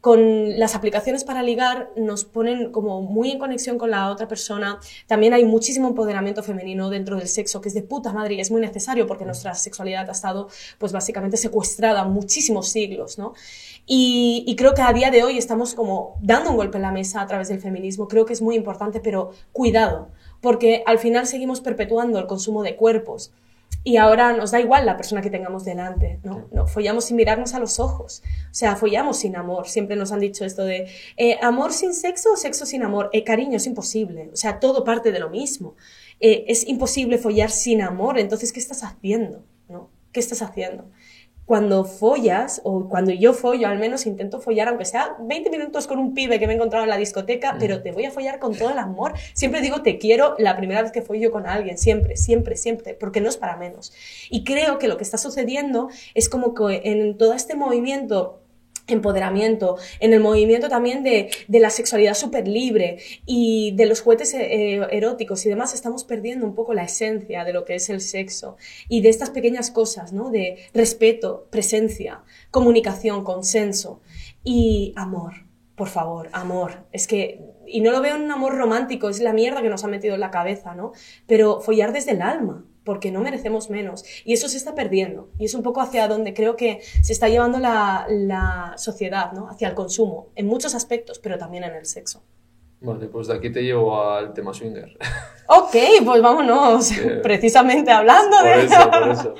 con las aplicaciones para ligar nos ponen como muy en conexión con la otra persona. También hay muchísimo empoderamiento femenino dentro del sexo, que es de puta madre y es muy necesario porque nuestra sexualidad ha estado, pues básicamente secuestrada muchísimos siglos, ¿no? Y, y, creo que a día de hoy estamos como dando un golpe en la mesa a través del feminismo. Creo que es muy importante, pero cuidado, porque al final seguimos perpetuando el consumo de cuerpos y ahora nos da igual la persona que tengamos delante, ¿no? no follamos sin mirarnos a los ojos, o sea, follamos sin amor. Siempre nos han dicho esto de eh, amor sin sexo o sexo sin amor. Eh, cariño, es imposible, o sea, todo parte de lo mismo. Eh, es imposible follar sin amor, entonces, ¿qué estás haciendo? ¿no? ¿Qué estás haciendo? Cuando follas, o cuando yo follo, al menos intento follar, aunque sea 20 minutos con un pibe que me he encontrado en la discoteca, pero te voy a follar con todo el amor. Siempre digo te quiero la primera vez que follo con alguien, siempre, siempre, siempre, porque no es para menos. Y creo que lo que está sucediendo es como que en todo este movimiento empoderamiento, en el movimiento también de, la sexualidad súper libre y de los juguetes eh, eróticos y demás, estamos perdiendo un poco la esencia de lo que es el sexo y de estas pequeñas cosas, ¿no? De respeto, presencia, comunicación, consenso y amor. Por favor, amor. Es que, y no lo veo en un amor romántico, es la mierda que nos ha metido en la cabeza, ¿no? Pero follar desde el alma, porque no merecemos menos. Y eso se está perdiendo. Y es un poco hacia donde creo que se está llevando la, sociedad, ¿no? Hacia el consumo, en muchos aspectos, pero también en el sexo. Vale, pues de aquí te llevo al tema swinger. Ok, pues vámonos. Precisamente hablando por de... Eso, por eso.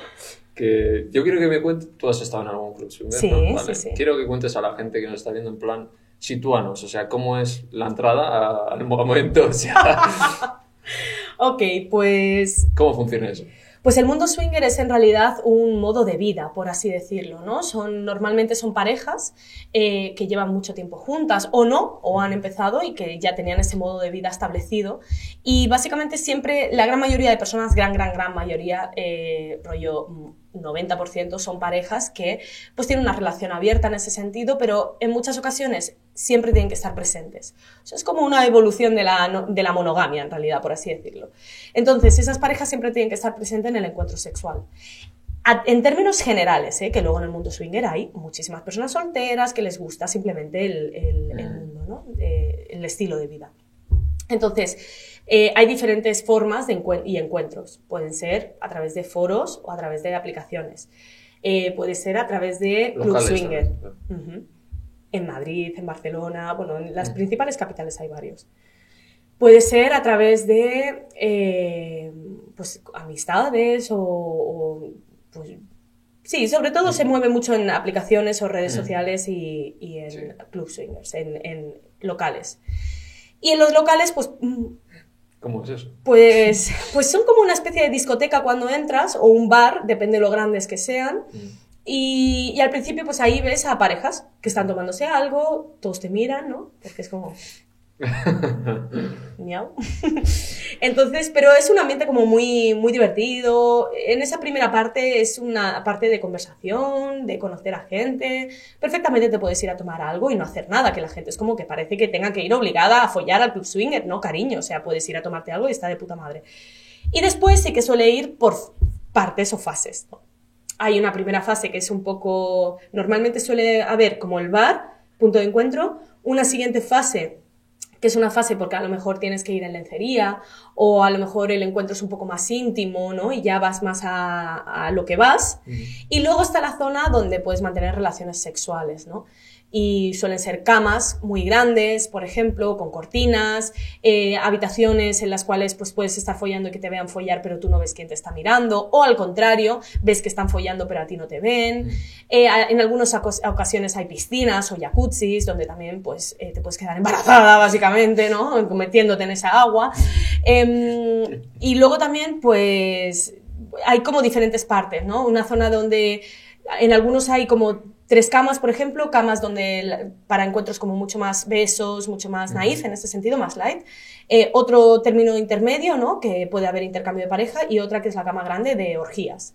Que yo quiero que me cuentes... Tú has estado en algún club swinger, sí, sí, sí. Quiero que cuentes a la gente que nos está viendo en plan... Sitúanos, o sea, cómo es la entrada al momento, o sea... ok, pues... ¿Cómo funciona eso? Pues el mundo swinger es en realidad un modo de vida, por así decirlo, ¿no? Son, normalmente son parejas eh, que llevan mucho tiempo juntas o no, o han empezado y que ya tenían ese modo de vida establecido. Y básicamente siempre, la gran mayoría de personas, gran, gran, gran mayoría, eh, rollo 90% son parejas que pues tienen una relación abierta en ese sentido, pero en muchas ocasiones siempre tienen que estar presentes. es como una evolución de la, de la monogamia, en realidad, por así decirlo. Entonces, esas parejas siempre tienen que estar presentes en el encuentro sexual. en términos generales, ¿eh? que luego en el mundo swinger hay muchísimas personas solteras que les gusta simplemente el, el, mundo, ¿no? Eh, el estilo de vida. Entonces, eh, hay diferentes formas de y encuentros. Pueden ser a través de foros o a través de aplicaciones. Eh, puede ser a través de Club Swinger. En Madrid, en Barcelona, bueno, en las principales capitales hay varios. Puede ser a través de eh, pues, amistades o, pues, sí, sobre todo se mueve mucho en aplicaciones o redes sociales y, en club swingers, en, en, locales. Y en los locales, pues mm, ¿Cómo es eso? Pues, pues son como una especie de discoteca cuando entras, o un bar, depende de lo grandes que sean. Mm. Y, y, al principio, pues ahí ves a parejas que están tomándose algo, todos te miran, ¿no? Porque es como. Entonces, pero es un ambiente como muy, muy divertido. En esa primera parte es una parte de conversación, de conocer a gente. Perfectamente te puedes ir a tomar algo y no hacer nada, que la gente es como que parece que tenga que ir obligada a follar al club swinger, no, cariño. O sea, puedes ir a tomarte algo y está de puta madre. Y después sí que suele ir por partes o fases. Hay una primera fase que es un poco. Normalmente suele haber como el bar, punto de encuentro. Una siguiente fase que es una fase porque a lo mejor tienes que ir en lencería o a lo mejor el encuentro es un poco más íntimo, ¿no? Y ya vas más a, lo que vas. Y luego está la zona donde puedes mantener relaciones sexuales, ¿no? Y suelen ser camas muy grandes, por ejemplo, con cortinas, eh, habitaciones en las cuales pues, puedes estar follando y que te vean follar, pero tú no ves quién te está mirando, o al contrario, ves que están follando pero a ti no te ven. Eh, en algunas ocasiones hay piscinas o jacuzzis donde también pues, eh, te puedes quedar embarazada, básicamente, ¿no? metiéndote en esa agua. Em, y luego también, pues, hay como diferentes partes, ¿no? Una zona donde en algunos hay como tres camas, por ejemplo, camas donde para encuentros como mucho más besos, mucho más naif, en este sentido, más light. Eh, otro término intermedio, ¿no? Que puede haber intercambio de pareja y otra que es la cama grande de orgías.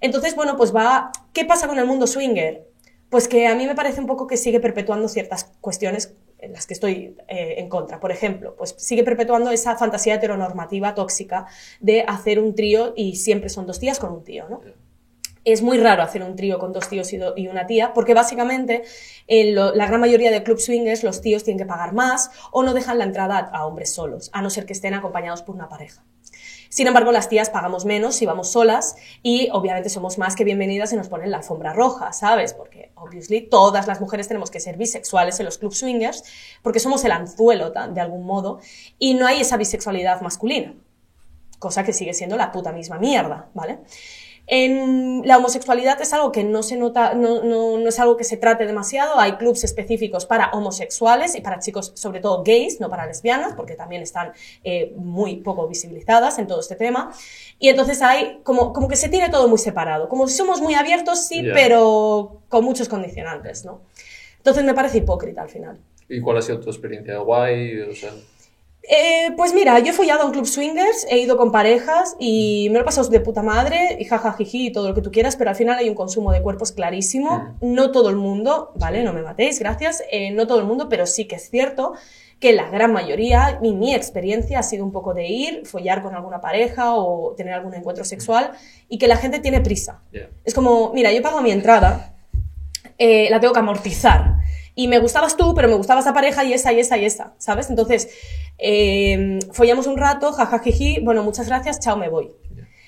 Entonces, bueno, pues va... ¿Qué pasa con el mundo swinger? Pues que a mí me parece un poco que sigue perpetuando ciertas cuestiones en las que estoy eh, en contra. Por ejemplo, pues sigue perpetuando esa fantasía heteronormativa tóxica de hacer un trío y siempre son dos días con un tío, ¿no? Es muy raro hacer un trío con dos tíos y, una tía, porque básicamente en la gran mayoría de club swingers los tíos tienen que pagar más o no dejan la entrada a, hombres solos, a no ser que estén acompañados por una pareja. Sin embargo, las tías pagamos menos si vamos solas y obviamente somos más que bienvenidas y nos ponen la alfombra roja, ¿sabes? Porque obviously todas las mujeres tenemos que ser bisexuales en los club swingers porque somos el anzuelo de algún modo y no hay esa bisexualidad masculina. cosa que sigue siendo la puta misma mierda, ¿vale? En la homosexualidad es algo que no se nota, no, no, no, es algo que se trate demasiado. Hay clubs específicos para homosexuales y para chicos, sobre todo gays, no para lesbianas, porque también están eh, muy poco visibilizadas en todo este tema. Y entonces hay como, como que se tiene todo muy separado. Como si somos muy abiertos, sí, pero con muchos condicionantes, ¿no? Entonces me parece hipócrita al final. ¿Y cuál ha sido tu experiencia? ¿Guay? O sea, Eh, pues mira, yo he follado a un club swingers, he ido con parejas y me lo he pasado de puta madre y jajajiji y todo lo que tú quieras, pero al final hay un consumo de cuerpos clarísimo. No todo el mundo, ¿vale? No me matéis, gracias. Eh, no todo el mundo, pero sí que es cierto que la gran mayoría, y mi experiencia ha sido un poco de ir, follar con alguna pareja o tener algún encuentro sexual y que la gente tiene prisa. Es como, mira, yo pago mi entrada, eh, la tengo que amortizar. Y me gustabas tú, pero me gustaba esa pareja y esa y esa y esa, ¿sabes? Entonces, eh, follamos un rato, jajajiji, bueno, muchas gracias, chao, me voy.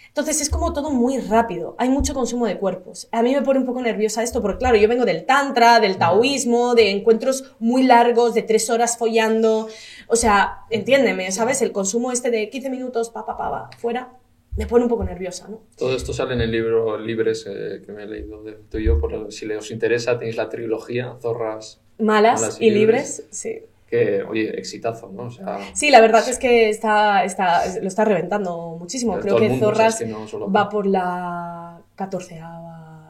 Entonces es como todo muy rápido, hay mucho consumo de cuerpos. A mí me pone un poco nerviosa esto, porque claro, yo vengo del tantra, del taoísmo, de encuentros muy largos, de tres horas follando. O sea, entiéndeme, ¿sabes? El consumo este de 15 minutos, pa, pa, pa, pa, fuera, me pone un poco nerviosa, ¿no? Todo esto sale en el libro Libres eh, que me he leído de tuyo. Por, si os interesa, tenéis la trilogía Zorras, Malas, Malas y y libres, sí. que, oye, exitazo, ¿no? O sea, Sí, la verdad es que está, está, lo está reventando muchísimo. Creo que mundo, o sea, Zorras es que no va por la 14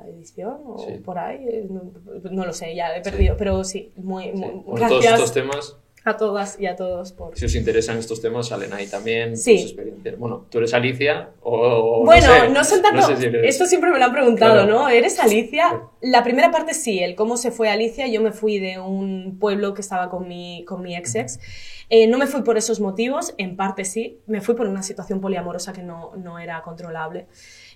edición o Sí. por ahí. eh, No, no lo sé, ya he perdido. Pero sí, muy, sí. muy- Bueno, todos gracias estos temas, a todas y a todos por... si os interesan estos temas, salen ahí también. Sí. tus experiencias. Bueno, tú eres Alicia o... o Bueno, no, sé, no son tanto. no sé si eres- Esto siempre me lo han preguntado, Claro. ¿no? ¿Eres Alicia? La primera parte sí, el cómo se fue Alicia. Yo me fui de un pueblo que estaba con mi, con mi ex ex. Eh, no me fui por esos motivos, en parte sí. Me fui por una situación poliamorosa que no, no era controlable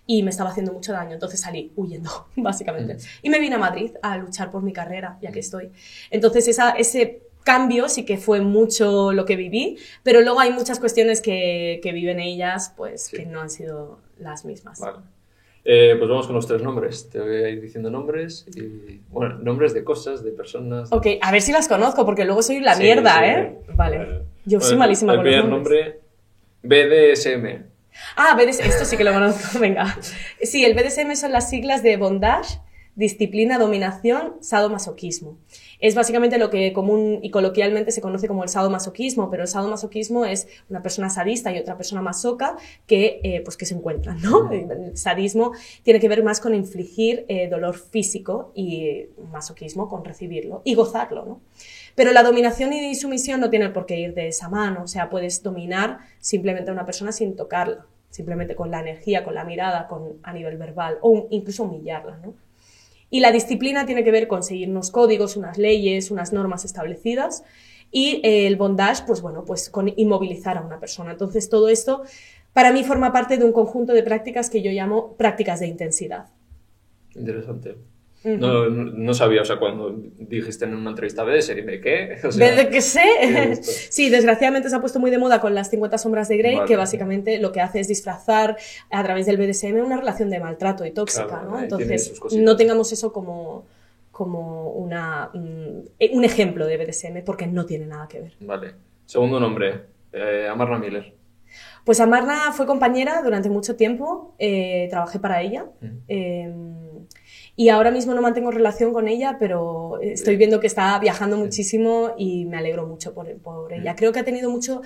y me estaba haciendo mucho daño. Entonces salí huyendo, básicamente. Y me vine a Madrid a luchar por mi carrera, ya que estoy. Entonces esa, ese cambio sí que fue mucho lo que viví, pero luego hay muchas cuestiones que, que viven ellas, pues Sí. que no han sido las mismas. Vale. Eh, pues vamos con los tres nombres. Te voy a ir diciendo nombres y, bueno, nombres de cosas, de personas. Ok, a ver si las conozco, porque luego soy la Sí, mierda, sí. ¿eh? Vale. Yo soy malísima El con los primer nombres. nombre, BDSM. Ah, BDSM, esto sí que lo conozco, venga. Sí, el BDSM son las siglas de bondage, disciplina, dominación, sadomasoquismo. Es básicamente lo que común y coloquialmente se conoce como el sadomasoquismo, pero el sadomasoquismo es una persona sadista y otra persona masoca que, eh, pues que se encuentran, ¿no? El sadismo tiene que ver más con infligir eh, dolor físico y masoquismo con recibirlo y gozarlo, ¿no? Pero la dominación y sumisión no tienen por qué ir de esa mano, o sea, puedes dominar simplemente a una persona sin tocarla, simplemente con la energía, con la mirada, con, a nivel verbal, o un- incluso humillarla, ¿no? Y la disciplina tiene que ver con seguir unos códigos, unas leyes, unas normas establecidas. Y eh, el bondage, pues bueno, pues con inmovilizar a una persona. Entonces todo esto para mí forma parte de un conjunto de prácticas que yo llamo prácticas de intensidad. Interesante. No, no, sabía, o sea, cuando dijiste en una entrevista ¿qué? O sea, ¿Desde que sé? qué gusto. Sí, desgraciadamente se ha puesto muy de moda con las 50 sombras de Grey, Vale. que básicamente lo que hace es disfrazar a través del BDSM una relación de maltrato y tóxica, Claro, ¿no? Entonces, no tengamos eso como, como una, mm, un ejemplo de BDSM, porque no tiene nada que ver. Vale. Segundo nombre, eh, Amarna Miller. Pues Amarna fue compañera durante mucho tiempo, eh, trabajé para ella. Eh, y ahora mismo no mantengo relación con ella, pero estoy viendo que está viajando muchísimo y me alegro mucho por, por ella. Creo que ha tenido mucho...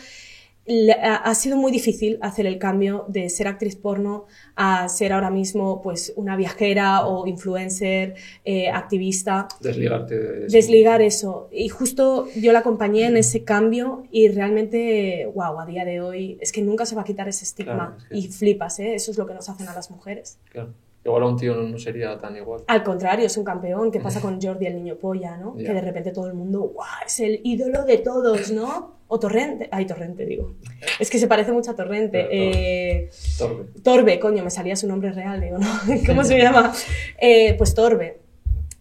ha sido muy difícil hacer el cambio de ser actriz porno a ser ahora mismo pues una viajera o influencer, eh, activista Desligarte de eso. desligar eso. Y justo yo la acompañé en ese cambio y realmente, wow, a día de hoy es que nunca se va a quitar ese estigma. Claro, es que- Y flipas, ¿eh? Eso es lo que nos hacen a las mujeres. Claro. Igual a un tío no, sería tan igual. Al contrario, es un campeón. ¿Qué pasa con Jordi, el niño polla, no? Que de repente todo el mundo, es el ídolo de todos, ¿no? O Torrente. Ay, Torrente, digo. Es que se parece mucho a Torrente. Eh, Torbe. Torbe, coño, me salía su nombre real, digo, ¿no? ¿Cómo se llama? Eh, pues Torbe.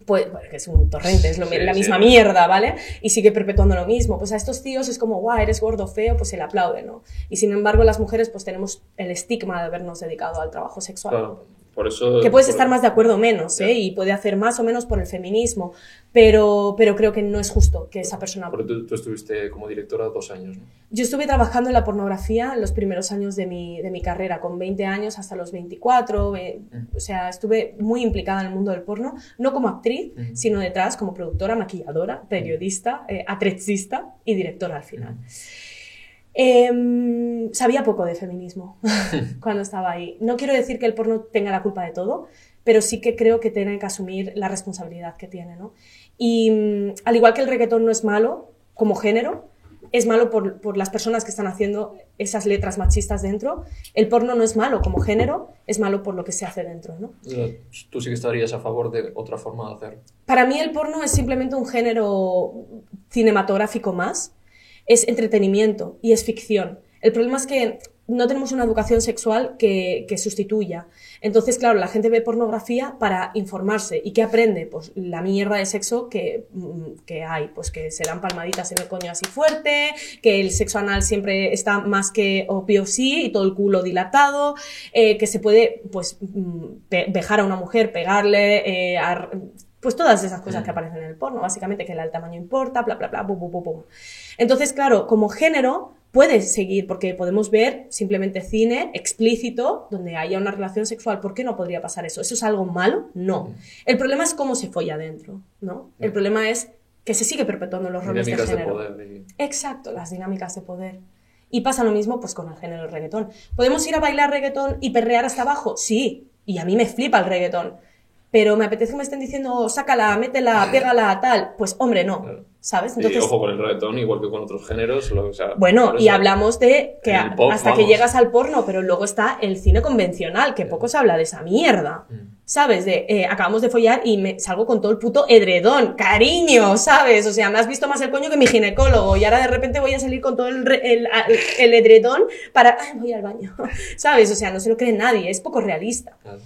Pues, bueno, que es un torrente, es lo- Sí, la sí. misma mierda, ¿vale? Y sigue perpetuando lo mismo. Pues a estos tíos es como, guau, eres gordo, feo, pues se le aplaude, ¿no? Y sin embargo, las mujeres, pues tenemos el estigma de habernos dedicado al trabajo sexual. Claro. Por eso, que puedes por- estar más de acuerdo o menos. ¿eh? Y puede hacer más o menos por el feminismo, pero, pero creo que no es justo que esa persona... Porque tú, tú estuviste como directora dos años, ¿no? Yo estuve trabajando en la pornografía en los primeros años de mi, de mi carrera, con 20 años hasta los 24, eh, o sea, estuve muy implicada en el mundo del porno, no como actriz, sino detrás como productora, maquilladora, periodista, eh, y directora al final. Em, sabía poco de feminismo cuando estaba ahí. No quiero decir que el porno tenga la culpa de todo, pero sí que creo que tiene que asumir la responsabilidad que tiene, ¿no? Y mm, al igual que el reggaetón no es malo como género, es malo por, por las personas que están haciendo esas letras machistas dentro. El porno no es malo como género, es malo por lo que se hace dentro, ¿no? Tú sí que estarías a favor de otra forma de hacer. Para mí el porno es simplemente un género cinematográfico más, es entretenimiento y es ficción. El problema es que no tenemos una educación sexual que, que sustituya. Entonces, claro, la gente ve pornografía para informarse. ¿Y qué aprende? Pues la mierda de sexo que, mm, que hay. Pues que se dan palmaditas en el coño así fuerte, que el sexo anal siempre está más que obvio sí y todo el culo dilatado, eh, que se puede pues mm, pe- vejar a una mujer, pegarle, eh, pues todas esas cosas que aparecen en el porno, básicamente que el tamaño importa, bla, bla, bla, pum, pum, pum. Entonces, claro, como género puede seguir, porque podemos ver simplemente cine explícito donde haya una relación sexual. ¿Por qué no podría pasar eso? ¿Eso es algo malo? No. El problema es cómo se folla adentro, ¿no? El problema es que se sigue perpetuando los roles de Dinámicas de género. poder. y- Exacto, las dinámicas de poder. Y pasa lo mismo pues con el género del reggaetón. ¿Podemos ir a bailar reggaetón y perrear hasta abajo? Sí, y a mí me flipa el reggaetón. Pero me apetece que me estén diciendo, "Oh, sácala, métela, pégala, tal. Pues hombre, no. ¿sabes? Y Entonces, ojo con el reggaetón, igual que con otros géneros. lo- o sea, bueno, y hablamos de que El a- pop, hasta que llegas al porno, pero luego está el cine convencional, que poco se habla de esa mierda. Mm. ¿Sabes? De, eh, acabamos de follar y me salgo con todo el puto edredón, cariño, ¿sabes? O sea, me has visto más el coño que mi ginecólogo y ahora de repente voy a salir con todo el, el, el edredón para... Ay, voy al baño, ¿sabes? O sea, no se lo cree nadie, es poco realista. Claro.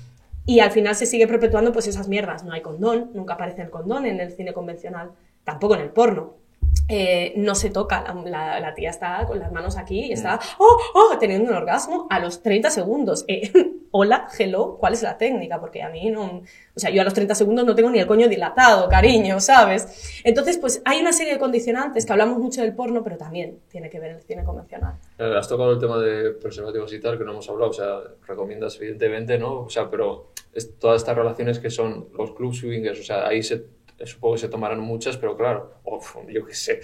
Y al final se sigue perpetuando pues esas mierdas. No hay condón, nunca aparece el condón en el cine convencional, tampoco en el porno. Eh, no se toca, la, la- la tía está con las manos aquí y está oh, oh, teniendo un orgasmo a los 30 segundos. Eh, hola, hello, ¿cuál es la técnica? Porque a mí no... O sea, yo a los 30 segundos no tengo ni el coño dilatado, cariño, ¿sabes? Entonces, pues hay una serie de condicionantes que hablamos mucho del porno, pero también tiene que ver el cine convencional. Has tocado el tema de preservativos y tal, que no hemos hablado. O sea, recomiendas evidentemente, ¿no? O sea, pero es- todas estas relaciones que son los club swingers, o sea, ahí se, supongo que se tomarán muchas, pero claro, uf, yo qué sé.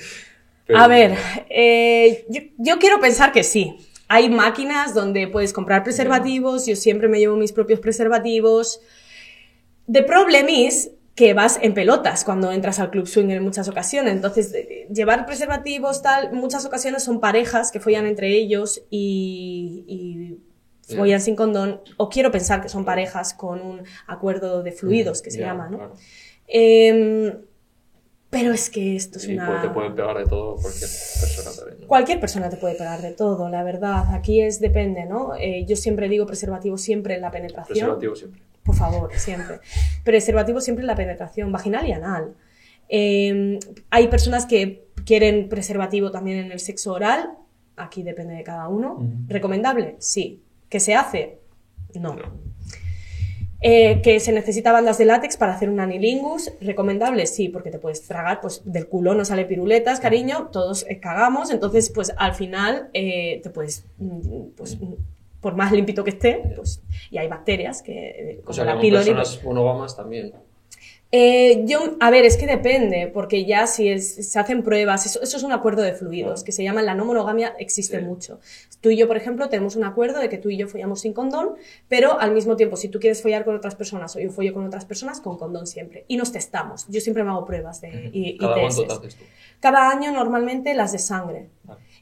Pero- A ver, eh, yo, yo quiero pensar que sí. Hay máquinas donde puedes comprar preservativos, yo siempre me llevo mis propios preservativos. The problem is que vas en pelotas cuando entras al club swing en muchas ocasiones. Entonces, eh, llevar preservativos, tal, muchas ocasiones son parejas que follan entre ellos y, follan sin condón. O quiero pensar que son parejas con un acuerdo de fluidos, que se llama, ¿no? claro. Em, pero es que esto es Y una... te pueden pegar de todo cualquier persona también, ¿no? Cualquier persona te puede pegar de todo, la verdad. Aquí es depende, ¿no? Eh, yo siempre digo preservativo siempre en la penetración. Preservativo siempre. Por favor, siempre. Preservativo siempre en la penetración vaginal y anal. Eh, hay personas que quieren preservativo también en el sexo oral. Aquí depende de cada uno. ¿Recomendable? Sí. ¿Que se hace? No. No. Eh, que se necesita bandas de látex para hacer un anilingus, recomendable, sí, porque te puedes tragar, pues del culo no sale piruletas, cariño, todos eh, cagamos, entonces pues al final eh, te puedes, mm, pues mm, por más limpito que esté, pues, y hay bacterias que, eh, O como sea, la pylori, personas también. Eh, yo, a ver, es que depende, porque ya si es- se hacen pruebas, eso, eso es un acuerdo de fluidos, que se llama la no monogamia, existe Sí. mucho. Tú y yo, por ejemplo, tenemos un acuerdo de que tú y yo follamos sin condón, pero al mismo tiempo, si tú quieres follar con otras personas o yo follo con otras personas, con condón siempre. Y nos testamos. Yo siempre me hago pruebas de, y, y ¿Cada cuánto te haces tú? Cada año normalmente las de sangre.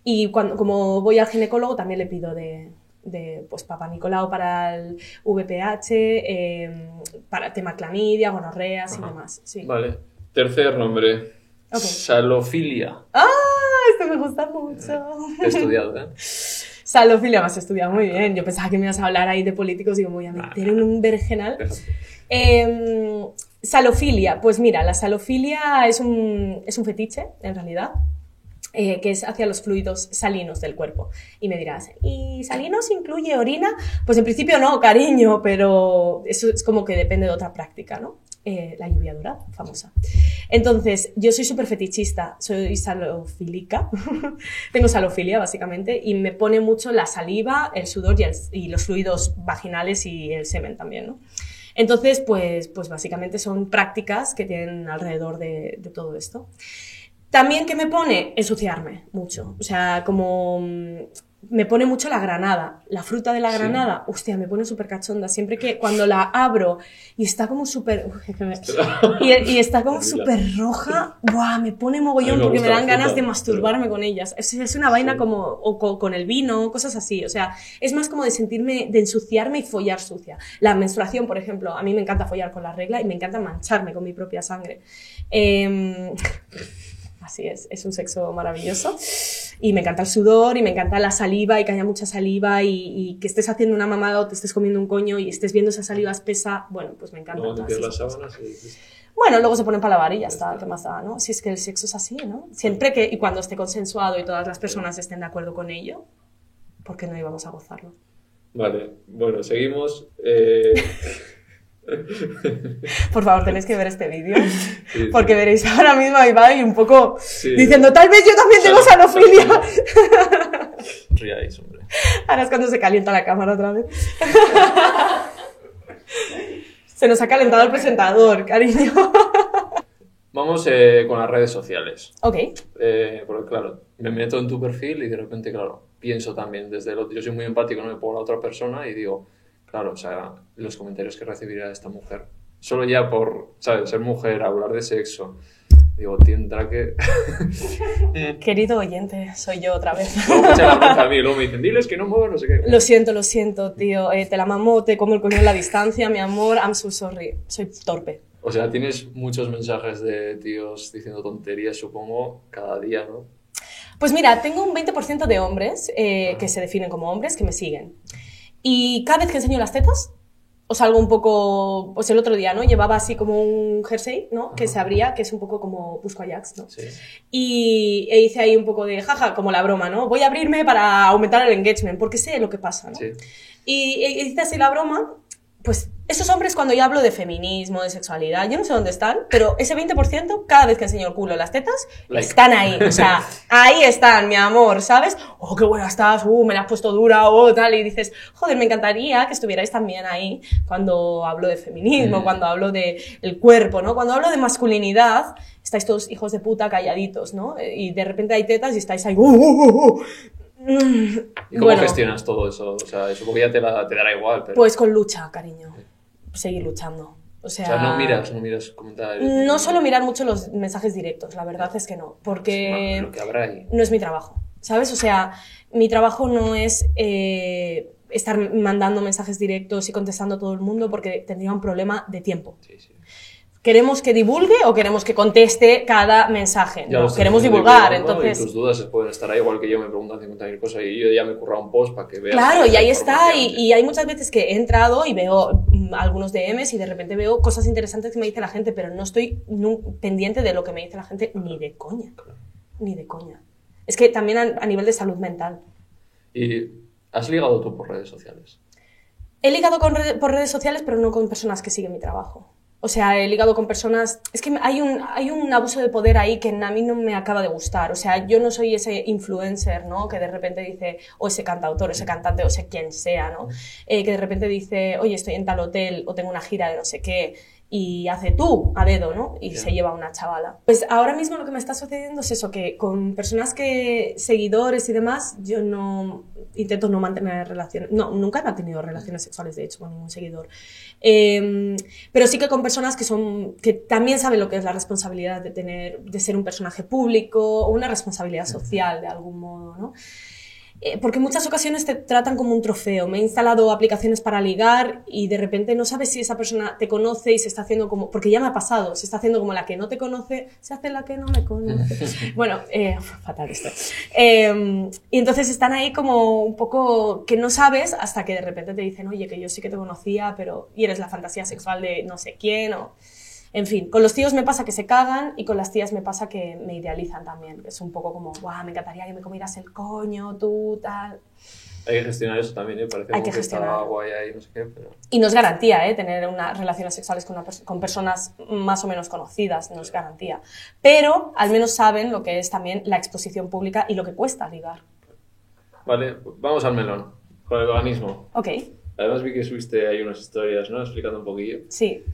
Y cuando, como voy al ginecólogo también le pido de, de pues, Papa Nicolau para el VPH, eh, para tema clamidia, gonorreas y demás. Sí. Vale. Tercer nombre. Salofilia. ¡Ah! Esto me gusta mucho. He estudiado, ¿eh? Salofilia, me has estudiado muy bien. Yo pensaba que me ibas a hablar ahí de políticos y me voy a meter en un vergenal. Eh, salofilia, pues mira, la salofilia es un, es un fetiche, en realidad. Eh, que es hacia los fluidos salinos del cuerpo. Y me dirás, ¿y salinos incluye orina? Pues en principio no, cariño, pero eso es como que depende de otra práctica, ¿no? Eh, la lluvia dorada, famosa. Entonces, yo soy súper fetichista, soy salofílica, tengo salofilia básicamente, y me pone mucho la saliva, el sudor y, los fluidos vaginales y el semen también, ¿no? Entonces, pues, pues básicamente son prácticas que tienen alrededor de, de todo esto. También que me pone ensuciarme mucho, o sea, como mm, me pone mucho la granada. La fruta de la granada, hostia, me pone súper cachonda. Siempre que cuando la abro y está como súper. y, y, está como súper roja, ¡buah! Me pone mogollón porque me dan ganas de masturbarme con ellas. Es, es una vaina como. O con, el vino, cosas así. O sea, es más como de sentirme, de ensuciarme y follar sucia. La menstruación, por ejemplo, a mí me encanta follar con la regla y me encanta mancharme con mi propia sangre. Eh, Así es, es un sexo maravilloso. Y me encanta el sudor y me encanta la saliva y que haya mucha saliva y, que estés haciendo una mamada o te estés comiendo un coño y estés viendo esa saliva espesa. Bueno, pues me encanta. las sábanas Bueno, luego se ponen para lavar y ya está, ¿qué más da, no? Si es que el sexo es así, ¿no? Siempre que, y cuando esté consensuado y todas las personas estén de acuerdo con ello, ¿por qué no íbamos a gozarlo? Vale, bueno, seguimos. Eh... Por favor, tenéis que ver este vídeo. porque veréis ahora mismo a Ibai un poco diciendo, tal vez yo también tengo sanofilia. Ríais, hombre. Ahora es cuando se calienta la cámara otra vez. se nos ha calentado el presentador, cariño. Vamos eh, con las redes sociales. Ok. Eh, porque claro, me meto en tu perfil y de repente, claro, pienso también desde. Yo soy muy empático, no me pongo la otra persona y digo, claro, o sea, los comentarios que recibiría esta mujer, solo ya por, ¿sabes? Ser mujer, hablar de sexo, digo, tendrá que... Querido oyente, soy yo otra vez. La a mí, luego me dicen, diles que no muevo, no sé qué. Lo siento, lo siento, tío, eh, te la mamo, te como el coño en la distancia, mi amor, I'm so sorry, soy torpe. O sea, tienes muchos mensajes de tíos diciendo tonterías, supongo, cada día, ¿no? Pues mira, tengo un 20% de hombres eh, que se definen como hombres que me siguen. Y cada vez que enseño las tetas, o salgo un poco, pues el otro día, ¿no? Llevaba así como un jersey, ¿no? Que se abría, que es un poco como Busco Ajax, ¿no? Sí. Y e hice ahí un poco de jaja, como la broma, ¿no? Voy a abrirme para aumentar el engagement, porque sé lo que pasa, ¿no? Sí. Y, e hice así la broma, pues esos hombres cuando yo hablo de feminismo, de sexualidad, yo no sé dónde están, pero ese 20% cada vez que enseño el culo las tetas, están ahí. O sea, ahí están, mi amor, ¿sabes? Oh, qué buena estás, uh, me la has puesto dura, oh, tal. Y dices, joder, me encantaría que estuvierais también ahí cuando hablo de feminismo, mm. cuando hablo de el cuerpo, ¿no? Cuando hablo de masculinidad, estáis todos hijos de puta calladitos, ¿no? Y de repente hay tetas y estáis ahí, uh, uh, uh, ¿Y cómo gestionas todo eso? O sea, supongo que ya te, te dará igual. Pero... Pues con lucha, cariño seguir luchando. O sea, no miras, no miras comentarios. No suelo mirar mucho los mensajes directos, la verdad es que no, porque lo que habrá ahí. no es mi trabajo, ¿sabes? O sea, mi trabajo no es eh, estar mandando mensajes directos y contestando a todo el mundo porque tendría un problema de tiempo. Sí, sí. ¿Queremos que divulgue o queremos que conteste cada mensaje? no, queremos divulgar, entonces... Y tus dudas pueden estar ahí, igual que yo me preguntan 50.000 cosas y yo ya me he currado un post para que veas... Claro, y ahí está, y, hay muchas veces que he entrado y veo mm, algunos DMs y de repente veo cosas interesantes que me dice la gente, pero no estoy pendiente de lo que me dice la gente ni de coña, ni de coña. Es que también a, a nivel de salud mental. ¿Y has ligado tú por redes sociales? He ligado con por redes sociales, pero no con personas que siguen mi trabajo. O sea, he ligado con personas... Es que hay un, hay un abuso de poder ahí que a mí no me acaba de gustar. O sea, yo no soy ese influencer, ¿no? Que de repente dice, o ese cantautor, ese cantante, o ese quien sea, ¿no? Eh, que de repente dice, oye, estoy en tal hotel o tengo una gira de no sé qué y hace tú a dedo, ¿no? Y se lleva una chavala. Pues ahora mismo lo que me está sucediendo es eso, que con personas que, seguidores y demás, yo no, intento no mantener relaciones, no, nunca he mantenido relaciones sexuales, de hecho, con ningún seguidor. Em, pero sí que con personas que son, que también saben lo que es la responsabilidad de tener, de ser un personaje público o una responsabilidad social de algún modo, ¿no? Eh, porque muchas ocasiones te tratan como un trofeo. Me he instalado aplicaciones para ligar y de repente no sabes si esa persona te conoce y se está haciendo como, porque ya me ha pasado, se está haciendo como la que no te conoce, se hace la que no me conoce. bueno, eh, fatal esto. Em, y entonces están ahí como un poco que no sabes hasta que de repente te dicen, oye, que yo sí que te conocía, pero y eres la fantasía sexual de no sé quién o... En fin, con los tíos me pasa que se cagan y con las tías me pasa que me idealizan también. Es un poco como, guau, me encantaría que me comieras el coño, tú, tal. Hay que gestionar eso también, ¿eh? Parece Hay que que, está guay ahí, no sé qué, pero... Y no es garantía, ¿eh? Tener unas relaciones sexuales con, una pers- con personas más o menos conocidas, no es garantía. Pero al menos saben lo que es también la exposición pública y lo que cuesta ligar. Vale, vamos al melón, con el veganismo. Ok, Además vi que subiste ahí unas historias, ¿no? Explicando un poquillo. sí.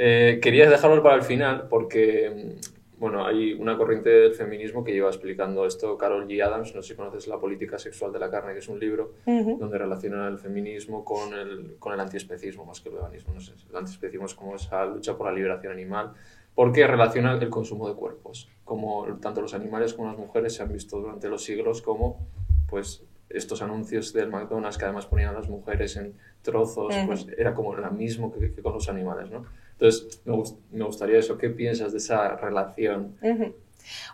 Eh, quería dejarlo para el final porque, mm, bueno, hay una corriente del feminismo que lleva explicando esto Carol G. Adams, no sé si conoces La política sexual de la carne, que es un libro Ujú. donde relaciona el feminismo con el, con el antiespecismo más que el veganismo. No sé, el antiespecismo es como esa lucha por la liberación animal, porque relaciona el consumo de cuerpos. Como tanto los animales como las mujeres se han visto durante los siglos como, pues, estos anuncios del McDonald's que además ponían a las mujeres en trozos, Ujú. pues era como lo mismo que, que con los animales, ¿no? Entonces, me, gust- me gustaría eso. ¿Qué piensas de esa relación?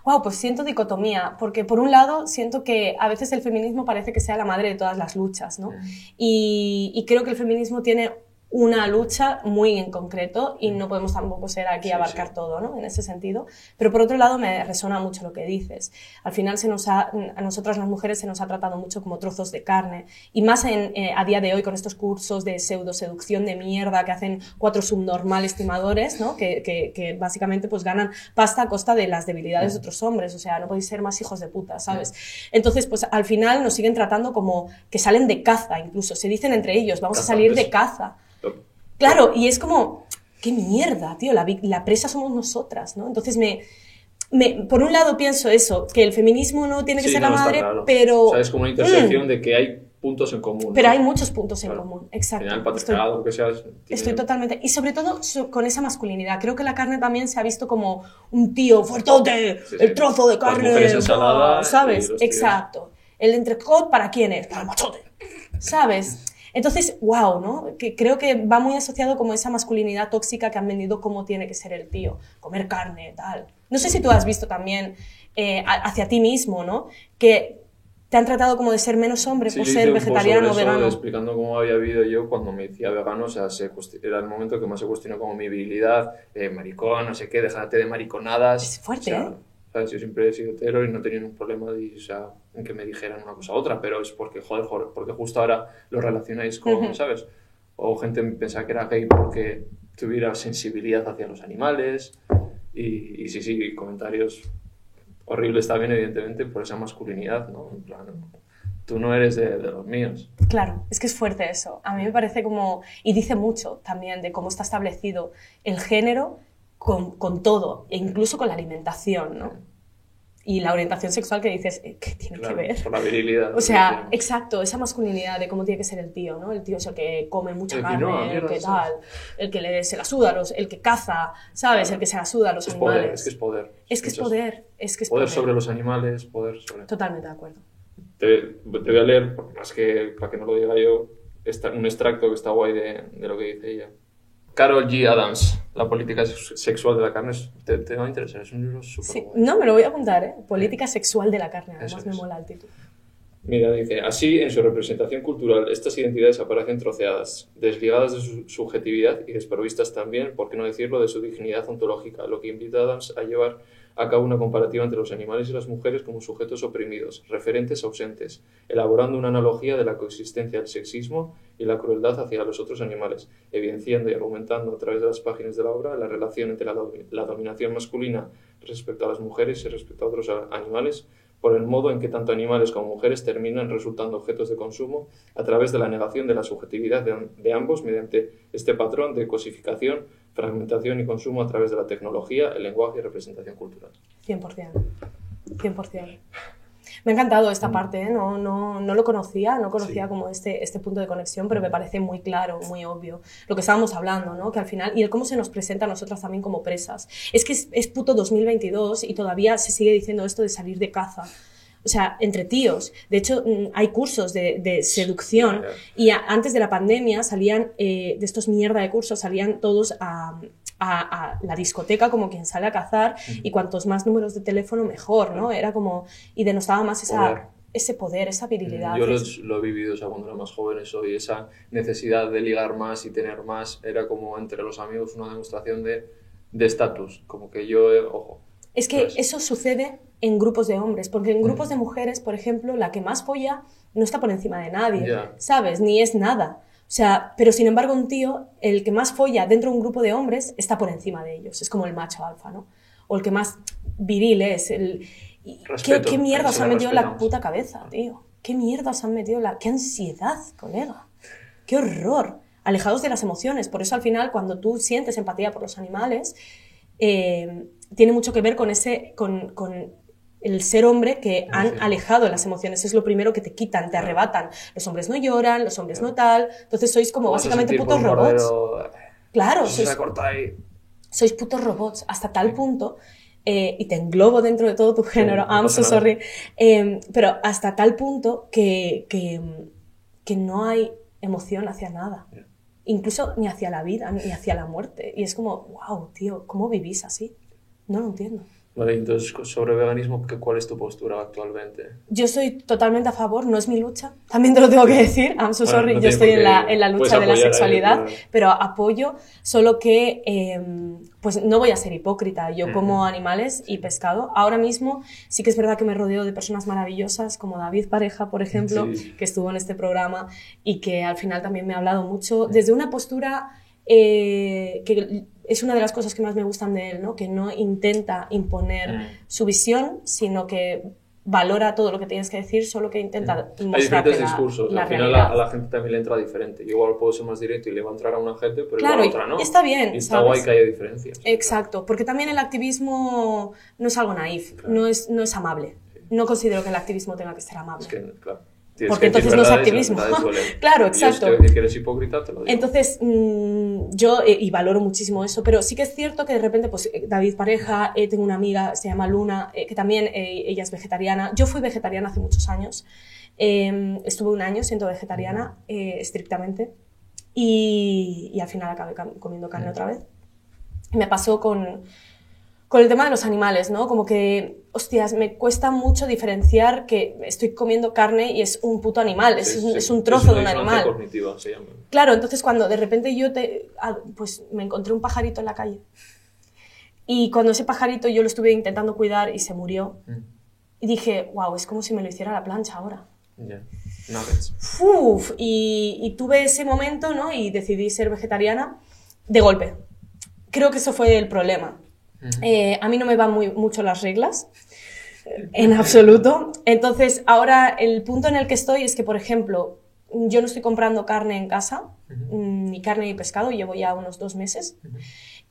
Wow, pues siento dicotomía, porque por un lado siento que a veces el feminismo parece que sea la madre de todas las luchas, ¿no? Y, y creo que el feminismo tiene una lucha muy en concreto y no podemos tampoco ser aquí Sí, abarcar sí. todo, ¿no? En ese sentido. Pero por otro lado me resona mucho lo que dices. Al final se nos ha, a nosotras las mujeres se nos ha tratado mucho como trozos de carne y más en, eh, a día de hoy con estos cursos de pseudo seducción de mierda que hacen cuatro subnormales timadores, ¿no? Que, que, que básicamente pues ganan pasta a costa de las debilidades de otros hombres. O sea, no podéis ser más hijos de puta, ¿sabes? Entonces, pues al final nos siguen tratando como que salen de caza, incluso. Se dicen entre ellos, vamos a salir de Cazantes. caza. Claro, y es como, qué mierda, tío, la, la presa somos nosotras, ¿no? Entonces me, me- por un lado pienso eso, que el feminismo no tiene que Sí, ser no, la madre, claro. pero... O sea, es como una intersección Mm, de que hay puntos en común. pero ¿no? hay muchos puntos en común, exacto. final, el Estoy- patriarcado, lo que sea, tiene- Estoy totalmente. Y sobre todo con esa masculinidad. Creo que la carne también se ha visto como un tío fuertote, Sí, sí. el trozo de carne, ensalada ¿sabes? Exacto. El entrecot para quién es? Para el machote. ¿Sabes? Entonces, wow, ¿no? Que creo que va muy asociado como esa masculinidad tóxica que han vendido cómo tiene que ser el tío, comer carne, tal. No sé si tú has visto también eh, hacia ti mismo, ¿no? Que te han tratado como de ser menos hombre Sí, por ser vegetariano o vegano. explicando cómo había vivido yo cuando me decía vegano, o sea, se era el momento que más se cuestionó como mi virilidad, eh, maricón, no sé qué, déjate de mariconadas. Es fuerte, o sea, ¿eh? ¿Sabes? Yo siempre he sido hetero y no tenía ningún problema de, o sea, en que me dijeran una cosa u otra, pero es porque, joder, joder, porque justo ahora lo relacionáis con, Ujú. ¿sabes? O gente pensaba que era gay porque tuviera sensibilidad hacia los animales y, y sí, sí, comentarios horribles también, evidentemente, por esa masculinidad, ¿no? En plan, tú no eres de, de los míos. Claro, es que es fuerte eso. A mí me parece como, y dice mucho también de cómo está establecido el género con, con todo, e incluso con la alimentación, ¿no? Y la orientación sexual que dices, eh, ¿qué tiene Claro, que ver? por la virilidad. O sea, exacto, esa masculinidad de cómo tiene que ser el tío, ¿no? El tío es el que come mucha El carne, no, el que tal, el que le, se la suda, a los, el que caza, ¿sabes? El que se la suda a los es animales. poder, es que es poder. Es que es poder, es que es Poder poder. sobre los animales, poder sobre... Totalmente de acuerdo. Te, te voy a leer, más que para que no lo diga yo, esta- un extracto que está guay de, de lo que dice ella. Carol G. Adams, La política sex- sexual de la carne, te, te va a interesar, es un libro súper Sí, no, me lo voy a apuntar, ¿eh? Política sexual de la carne, además Eso me es. mola el título. Mira, dice, así en su representación cultural, estas identidades aparecen troceadas, desligadas de su subjetividad y desprovistas también, por qué no decirlo, de su dignidad ontológica, lo que invita a Adams a llevar a una comparativa entre los animales y las mujeres como sujetos oprimidos, referentes ausentes, elaborando una analogía de la coexistencia del sexismo y la crueldad hacia los otros animales, evidenciando y argumentando a través de las páginas de la obra la relación entre la, domi- la dominación masculina respecto a las mujeres y respecto a otros animales, por el modo en que tanto animales como mujeres terminan resultando objetos de consumo a través de la negación de la subjetividad de, ambos mediante este patrón de cosificación, fragmentación y consumo a través de la tecnología, el lenguaje y representación cultural. 100%. 100%. Me ha encantado esta parte, ¿eh? no, no, no lo conocía, no conocía Sí. como este, este punto de conexión, pero me parece muy claro, muy obvio. Lo que estábamos hablando, ¿no? Que al final, y el cómo se nos presenta a nosotras también como presas. Es que es, es puto 2022 y todavía se sigue diciendo esto de salir de caza. O sea, entre tíos. De hecho, mm, hay cursos de, de seducción y a- antes de la pandemia salían, eh, de estos mierda de cursos, salían todos a, a- a la discoteca como quien sale a cazar y cuantos más números de teléfono mejor, ¿no? Era como, y denostaba más esa, Poder. ese poder, esa virilidad. Yo lo, Es- lo he vivido o sea, cuando era más joven eso y esa necesidad de ligar más y tener más era como entre los amigos una demostración de de estatus, como que yo, eh, ojo. Es que ¿sabes? eso sucede en grupos de hombres, porque en grupos de mujeres, por ejemplo, la que más folla no está por encima de nadie. ¿sabes? Ni es nada. O sea, pero sin embargo un tío, el que más folla dentro de un grupo de hombres, está por encima de ellos. Es como el macho alfa, ¿no? O el que más viril es. El... ¿Qué, mierda se han metido en la puta cabeza, tío? ¿Qué mierda os han metido la... ¡Qué ansiedad, colega! ¡Qué horror! Alejados de las emociones. Por eso al final, cuando tú sientes empatía por los animales, eh, tiene mucho que ver con ese... Con, con el ser hombre que han sí. alejado las emociones. Es lo primero que te quitan, te arrebatan. Los hombres no lloran, los hombres no tal. Entonces sois como básicamente putos robots. Claro, sois, ahí. sois putos robots hasta tal punto, eh, y te englobo dentro de todo tu género, I'm so sorry, eh, pero hasta tal punto que, que, que no hay emoción hacia nada. Incluso ni hacia la vida, ni hacia la muerte. Y es como, wow, tío, ¿cómo vivís así? No lo entiendo. Vale, entonces sobre veganismo, ¿qué- ¿cuál es tu postura actualmente? Yo estoy totalmente a favor, no es mi lucha, también te lo tengo que decir, I'm so Bueno, sorry, no yo estoy en la, en la lucha de la ahí, sexualidad, claro. pero apoyo, solo que eh, pues no voy a ser hipócrita, yo como animales y pescado. Ahora mismo sí que es verdad que me rodeo de personas maravillosas como David Pareja, por ejemplo, Sí. que estuvo en este programa y que al final también me ha hablado mucho desde una postura eh, que es una de las cosas que más me gustan de él, ¿no? que no intenta imponer Mm. su visión, sino que valora todo lo que tienes que decir, solo que intenta Hay mostrarte diferentes la, discursos. la Al final a, la gente también le entra diferente. Yo igual puedo ser más directo y le va a entrar a una gente, pero Claro, igual a otra no. está bien, Y está ¿sabes? guay que haya diferencias. Exacto, porque también el activismo no es algo naif, no, es, no es amable. No considero que el activismo tenga que ser amable. Es que, claro. Tienes Porque entonces no es activismo. Claro, Y yo si exacto. eres hipócrita, te lo digo. Entonces, mm, yo, eh, y valoro muchísimo eso, pero sí que es cierto que de repente, pues eh, David Pareja, eh, tengo una amiga, se llama Luna, eh, que también eh, ella es vegetariana. Yo fui vegetariana hace muchos años. Eh, estuve un año siendo vegetariana eh, estrictamente y, y al final acabé comiendo carne otra vez. Me pasó con, con el tema de los animales, ¿no? Como que, hostias, me cuesta mucho diferenciar que estoy comiendo carne y es un puto animal, es, Sí, un, sí. es un trozo una de un animal. cognitiva, se llama. Claro, entonces cuando de repente yo te, ah, pues me encontré un pajarito en la calle y cuando ese pajarito yo lo estuve intentando cuidar y se murió Mm. y dije, wow, es como si me lo hiciera la plancha ahora. Ya. Nuggets. Uf, y, y tuve ese momento, ¿no? Y decidí ser vegetariana de golpe. Creo que eso fue el problema. Eh, a mí no me van muy, mucho las reglas, eh, en absoluto. Entonces, ahora el punto en el que estoy es que, por ejemplo, yo no estoy comprando carne en casa, mm, ni carne ni pescado, llevo ya unos dos meses.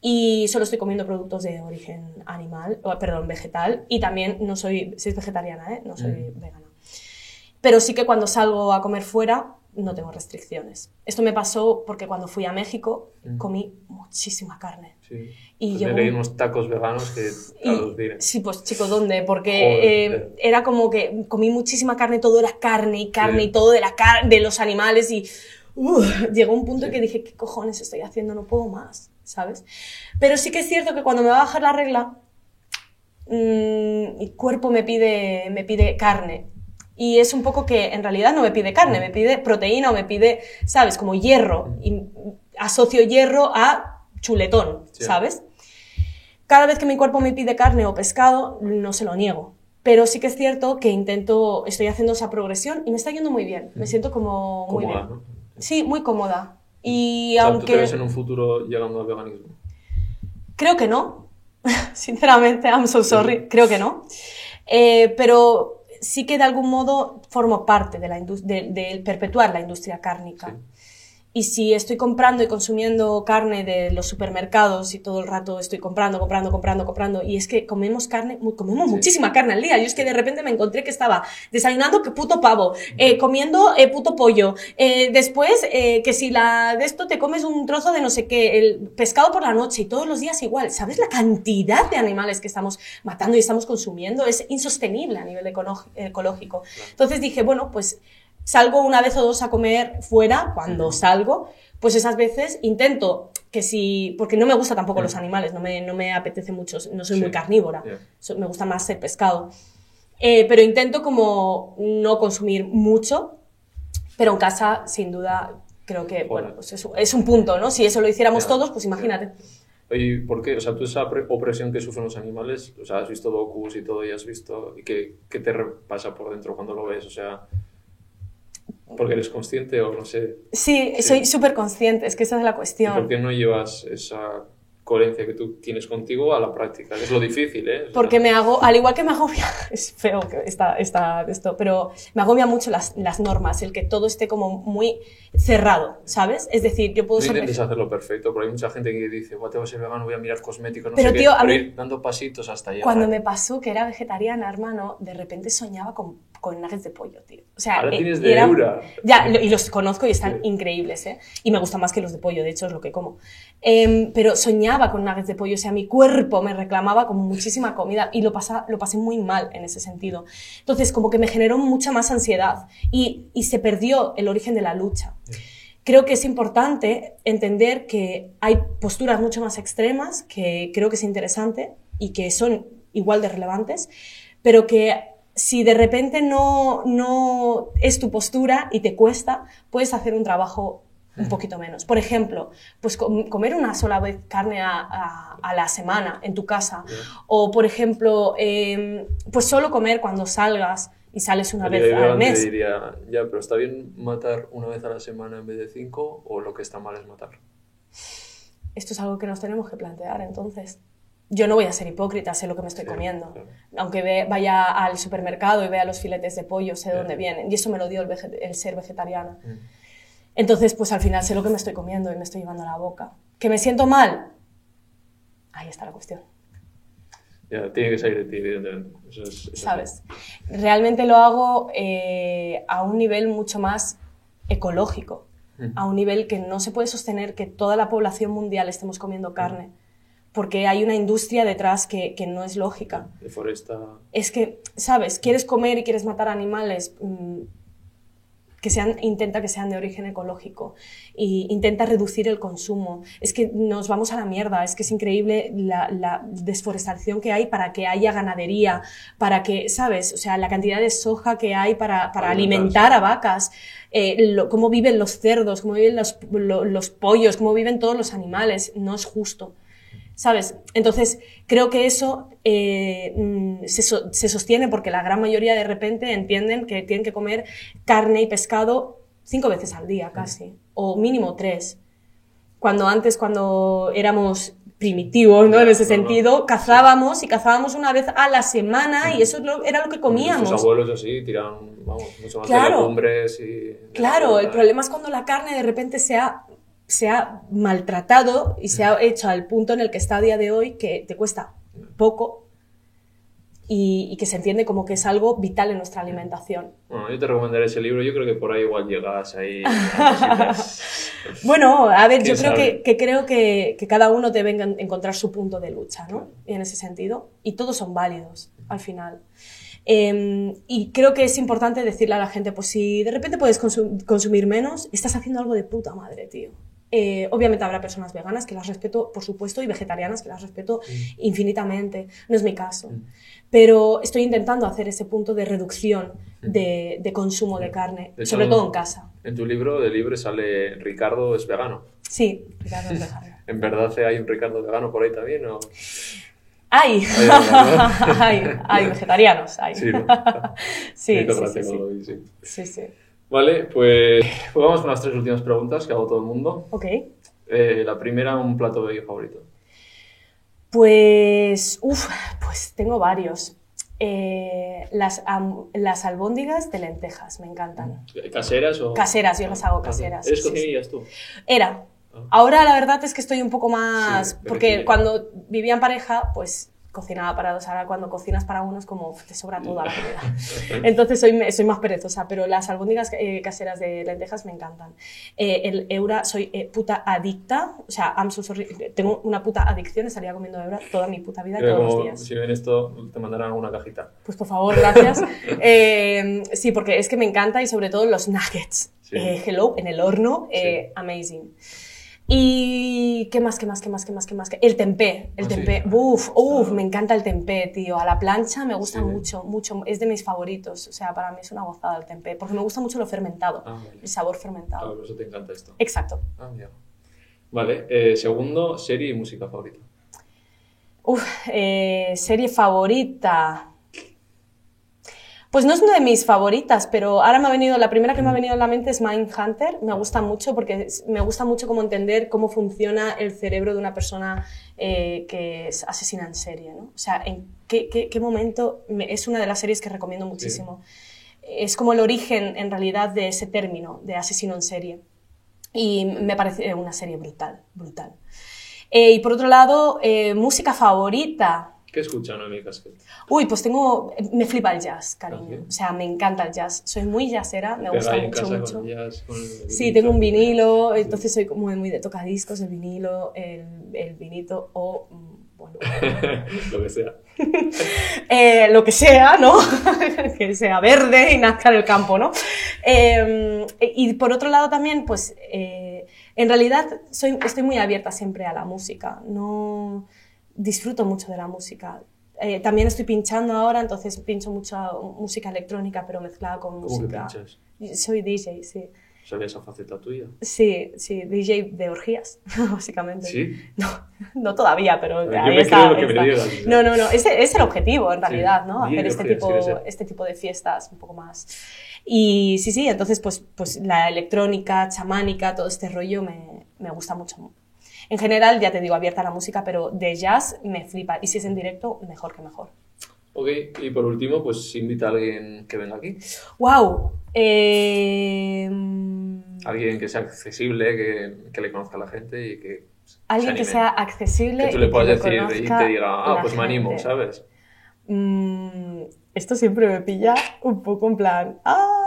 Y solo estoy comiendo productos de origen animal, o, perdón, vegetal. Y también no soy, soy vegetariana, ¿eh? no soy vegana. Pero sí que cuando salgo a comer fuera no tengo restricciones. Esto me pasó porque cuando fui a México comí muchísima carne. Sí. Y Pues me leí un- unos tacos veganos que Y- sí, pues chico, ¿dónde? Porque Joder. eh, era como que comí muchísima carne, todo era carne y carne Sí. y todo de, la car de los animales y llegó un punto en que dije, ¿qué cojones estoy haciendo? No puedo más, ¿sabes? Pero sí que es cierto que cuando me va a bajar la regla, mm, mi cuerpo me pide, me pide carne. Y es un poco que en realidad no me pide carne, me pide proteína o me pide, ¿sabes? Como hierro. Y asocio hierro a chuletón, Sí. ¿sabes? Cada vez que mi cuerpo me pide carne o pescado, no se lo niego. Pero sí que es cierto que intento, estoy haciendo esa progresión y me está yendo muy bien. Me siento como muy Cómoda, bien. ¿no? Sí, muy cómoda. Y O sea, ¿Tú aunque te ves en un futuro llegando al veganismo? creo que no, sinceramente, I'm so sorry, creo que no. Eh, pero sí que de algún modo formo parte de, la indus- de, de perpetuar la industria cárnica. Sí. Y si estoy comprando y consumiendo carne de los supermercados y todo el rato estoy comprando, comprando, comprando, comprando, y es que comemos carne, comemos muchísima carne al día. Yo es que de repente me encontré que estaba desayunando que puto pavo, eh, comiendo eh, puto pollo, eh, después que si la de esto te comes un trozo de no sé qué, el pescado por la noche y todos los días igual. ¿Sabes la cantidad de animales que estamos matando y estamos consumiendo? Es insostenible a nivel ecológico. Entonces dije, bueno, pues salgo una vez o dos a comer fuera, cuando salgo, pues esas veces intento que si, porque no me gusta tampoco los animales, no me, no me apetece mucho, no soy Sí. muy carnívora, me gusta más el pescado. Eh, pero intento como no consumir mucho, pero en casa, sin duda, creo que, bueno, pues es, es un punto, ¿no? Si eso lo hiciéramos todos, pues imagínate. Oye, ¿por qué? O sea, tú esa pre- opresión que sufren los animales, o sea, has visto docus y todo y has visto, ¿y qué, qué te pasa por dentro cuando lo ves? O sea, porque eres consciente o no sé, Sí, Sí. soy súper consciente, es que esa es la ¿y cuestión. por qué no llevas esa coherencia que tú tienes contigo a la práctica? Es lo difícil, ¿eh? Porque me hago, al igual que me agobia, es feo que está, está esto, pero me agobia mucho las, las normas, el que todo esté como muy cerrado, ¿sabes? Es decir, yo puedo No intentes hacerlo perfecto, porque hay mucha gente que dice, "Buah, tengo que ser vegano, voy a mirar cosméticos, no Pero, sé tío, qué, a pero mí- ir dando pasitos hasta llegar. Cuando me pasó que era vegetariana, hermano, de repente soñaba con, con nuggets de pollo, tío. O sea, Ahora eh, tienes de era- Eura. Ya, lo- y los conozco y están Sí. increíbles, ¿eh? Y me gustan más que los de pollo, de hecho, es lo que como. Em, pero soñaba con nuggets de pollo, o sea, mi cuerpo me reclamaba como muchísima comida y lo, pasa, lo pasé muy mal en ese sentido. Entonces, como que me generó mucha más ansiedad y, y se perdió el origen de la lucha. Creo que es importante entender que hay posturas mucho más extremas, que creo que es interesante y que son igual de relevantes, pero que si de repente no, no es tu postura y te cuesta, puedes hacer un trabajo un poquito menos. Por ejemplo, pues com- comer una sola vez carne a, a- a la semana en tu casa. O, por ejemplo, em, pues solo comer cuando salgas y sales una vez al mes. diría, ya, pero ¿está bien matar una vez a la semana en vez de cinco o lo que está mal es matar? Esto es algo que nos tenemos que plantear, entonces. Yo no voy a ser hipócrita, sé lo que me estoy Sí, comiendo. claro. Aunque ve- vaya al supermercado y vea los filetes de pollo, sé de Sí. dónde vienen. Y eso me lo dio el, ser vegetariana. Mm. Entonces, pues al final sé lo que me estoy comiendo y me estoy llevando a la boca. ¿Que me siento mal? Ahí está la cuestión, Ya, tiene que salir de ti, evidentemente. Eso es- eso es- ¿sabes? Realmente lo hago eh, a un nivel mucho más ecológico, Mm. a un nivel que no se puede sostener que toda la población mundial estemos comiendo carne, porque hay una industria detrás que, que no es lógica. Deforesta. Es que, ¿sabes? Quieres comer y quieres matar animales, mm, que sean, intenta que sean de origen ecológico y intenta reducir el consumo. Es que nos vamos a la mierda, es que es increíble la, la desforestación que hay para que haya ganadería, para que, ¿sabes? O sea, la cantidad de soja que hay para, para alimentar a vacas, eh, lo- cómo viven los cerdos, cómo viven los, lo- los pollos, cómo viven todos los animales, no es justo. ¿Sabes? Entonces, creo que eso eh, mm, se, so- se sostiene porque la gran mayoría de repente entienden que tienen que comer carne y pescado cinco veces al día casi, o mínimo tres. Cuando antes, cuando éramos primitivos, ¿no? En ese sentido, cazábamos y cazábamos una vez a la semana y eso era lo que comíamos. abuelos así tiraban, vamos, mucho más de Claro. legumbres y... Claro, la el problema es cuando la carne de repente se ha, se ha maltratado y se ha hecho al punto en el que está a día de hoy que te cuesta poco y, y que se entiende como que es algo vital en nuestra alimentación. Bueno, yo te recomendaré ese libro. Yo creo que por ahí igual llegas ahí. a. Bueno, a ver, yo ¿Quién creo que, que creo que, que cada uno debe en- encontrar su punto de lucha, ¿no? Y en ese sentido. Y todos son válidos, al final. Eh, y creo que es importante decirle a la gente, pues si de repente puedes consum- consumir menos, estás haciendo algo de puta madre, tío. Eh, obviamente habrá personas veganas que las respeto, por supuesto, y vegetarianas que las respeto infinitamente. No es mi caso. Pero estoy intentando hacer ese punto de reducción de, de consumo de carne, De sobre todo en casa. En tu libro de libre sale Ricardo es vegano. Sí, Ricardo es vegano. ¿En verdad hay un Ricardo vegano por ahí también? O... Hay, Hay, vegetarianos, hay. Sí, ¿no? sí, sí, sí, Vale, pues, pues vamos con las tres últimas preguntas que hago todo el mundo. Ok. Eh, la primera, un plato de favorito. Pues, uff, pues tengo varios. Eh, las, am- las albóndigas de lentejas, me encantan. ¿Caseras o...? Caseras, yo las hago Ah, caseras, ¿Eres sí, sí. cocinillas tú? Era. Ah. Ahora la verdad es que estoy un poco más... Sí, porque cuando vivía en pareja, pues cocinaba para dos. Ahora cuando cocinas para uno es como te sobra toda la comida. Entonces soy, soy más perezosa, pero las albóndigas eh, caseras de lentejas me encantan. Eh, el eura, soy eh, puta adicta. O sea, I'm so sorry, tengo una puta adicción, estaría comiendo eura toda mi puta vida, Creo todos los como días. si ven esto, te mandarán alguna cajita. Pues por favor, gracias. Eh, sí, porque es que me encanta y sobre todo los nuggets. Sí. Eh, hello, en el horno, eh, amazing. Y qué más, qué más, qué más, qué más, qué más. El tempé, el Ah, sí. tempé. Uf, uf, me encanta el tempé, tío. A la plancha me gusta Sí. mucho, mucho. Es de mis favoritos. O sea, para mí es una gozada el tempé, porque me gusta mucho lo fermentado, Ah, vale. el sabor Claro, fermentado. por eso te encanta esto. Exacto. Ah, mira. Vale, eh, segundo, serie y música favorita. Uf, eh, serie favorita. Pues no es una de mis favoritas, pero ahora me ha venido, la primera que me ha venido a la mente es Mindhunter. Me gusta mucho porque me gusta mucho cómo entender cómo funciona el cerebro de una persona eh, que es asesina en serie, ¿no? O sea, en qué, qué- qué momento, me- es una de las series que recomiendo muchísimo. Es como el origen, en realidad, de ese término, de asesino en serie. Y me parece una serie brutal, brutal. Eh, y por otro lado, eh, música favorita. ¿Qué escucha Noemi Casquet? Uy, pues tengo. Me flipa el jazz, cariño. ¿Ah? O sea, me encanta el jazz. Soy muy jazzera, me gusta mucho, casa mucho. con jazz, con el Sí, tengo un vinilo, entonces soy como muy de tocadiscos, el vinilo, el, el vinito o. mm, Bueno, Lo que sea. eh, lo que sea, ¿no? que sea verde y nazca en el campo, ¿no? Eh, y por otro lado también, pues, eh, en realidad soy, estoy muy abierta siempre a la música, no disfruto mucho de la música. Eh, también estoy pinchando ahora, entonces pincho mucha música electrónica, pero mezclada con ¿Cómo que música. pinchas? Soy DJ, sí. ¿Sabía esa faceta tuya? Sí, sí, DJ de orgías, básicamente. ¿Sí? No, no todavía, pero Yo ahí me está, creo que me. No, no, no, ese es el objetivo en realidad, ¿no? Hacer este orgías, tipo, este tipo de fiestas un poco más. Y sí, sí, entonces pues, pues la electrónica, chamánica, todo este rollo me, me gusta mucho. En general, ya te digo, abierta a la música, pero de jazz me flipa. Y si es en directo, mejor que mejor. Ok, y por último, pues invita a alguien que venga aquí. ¡Wow! Eh, Alguien que sea accesible, que, que le conozca a la gente y que. se alguien que sea accesible. Que tú le puedas decir y te diga, ah, pues me animo. ¿sabes? Mm, esto siempre me pilla un poco en plan. ¡Ah!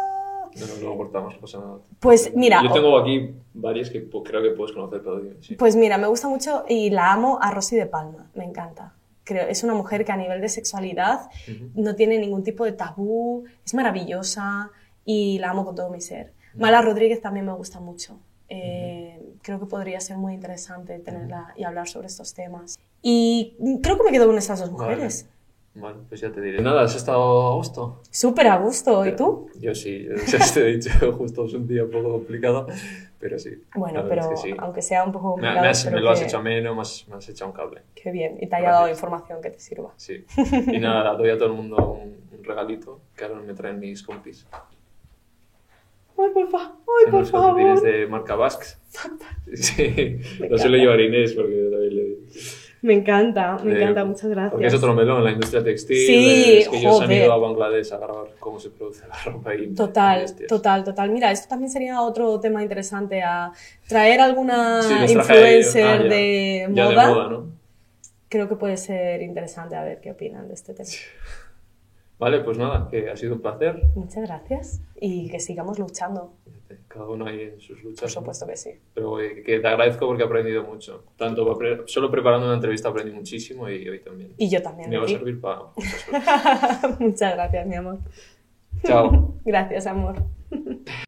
No, no, luego cortamos, no pasa nada. Pues mira, Yo tengo aquí varias que creo que puedes conocer, pero sí. Pues mira, me gusta mucho y la amo a Rosy de Palma, me encanta. Creo, es una mujer que a nivel de sexualidad no tiene ningún tipo de tabú, es maravillosa y la amo con todo mi ser. Mala Rodríguez también me gusta mucho. Eh, Creo que podría ser muy interesante tenerla y hablar sobre estos temas. Y creo que me quedo con estas dos Vale. Bueno, pues ya te diré. Nada, ¿has estado a gusto? Súper a gusto. ¿Y tú? Yo sí, ya te he dicho, justo es un día un poco complicado, pero sí. Bueno, pero es que sí. aunque sea un poco complicado, me has- espero me lo has que- hecho ameno, me has, me has echado un cable. Qué bien. Y te haya dado información que te sirva. Sí. Y nada, doy a todo el mundo un, un regalito que ahora me traen mis compis. Ay, por, fa- Ay, por favor. de marca Basque. Sí, lo suele llevar Inés porque también le... Me encanta, me Eh, encanta, muchas gracias. Porque es otro melón, la industria textil. Sí, es que ellos han ido a Bangladesh a grabar cómo se produce la ropa y Total, total, total. Mira, esto también sería otro tema interesante a traer alguna Sí, influencer Ah, ya. de, Ya moda. de moda, ¿no? Creo que puede ser interesante a ver qué opinan de este tema. Vale, pues nada, que ha sido un placer. Muchas gracias y que sigamos luchando. Cada uno ahí en sus luchas. Por ¿no? supuesto que sí. Pero eh, que te agradezco porque he aprendido mucho. Tanto pre- solo preparando una entrevista aprendí muchísimo y hoy también. Y yo también. Me va a servir para muchas cosas. Muchas gracias, mi amor. Chao. Gracias, amor.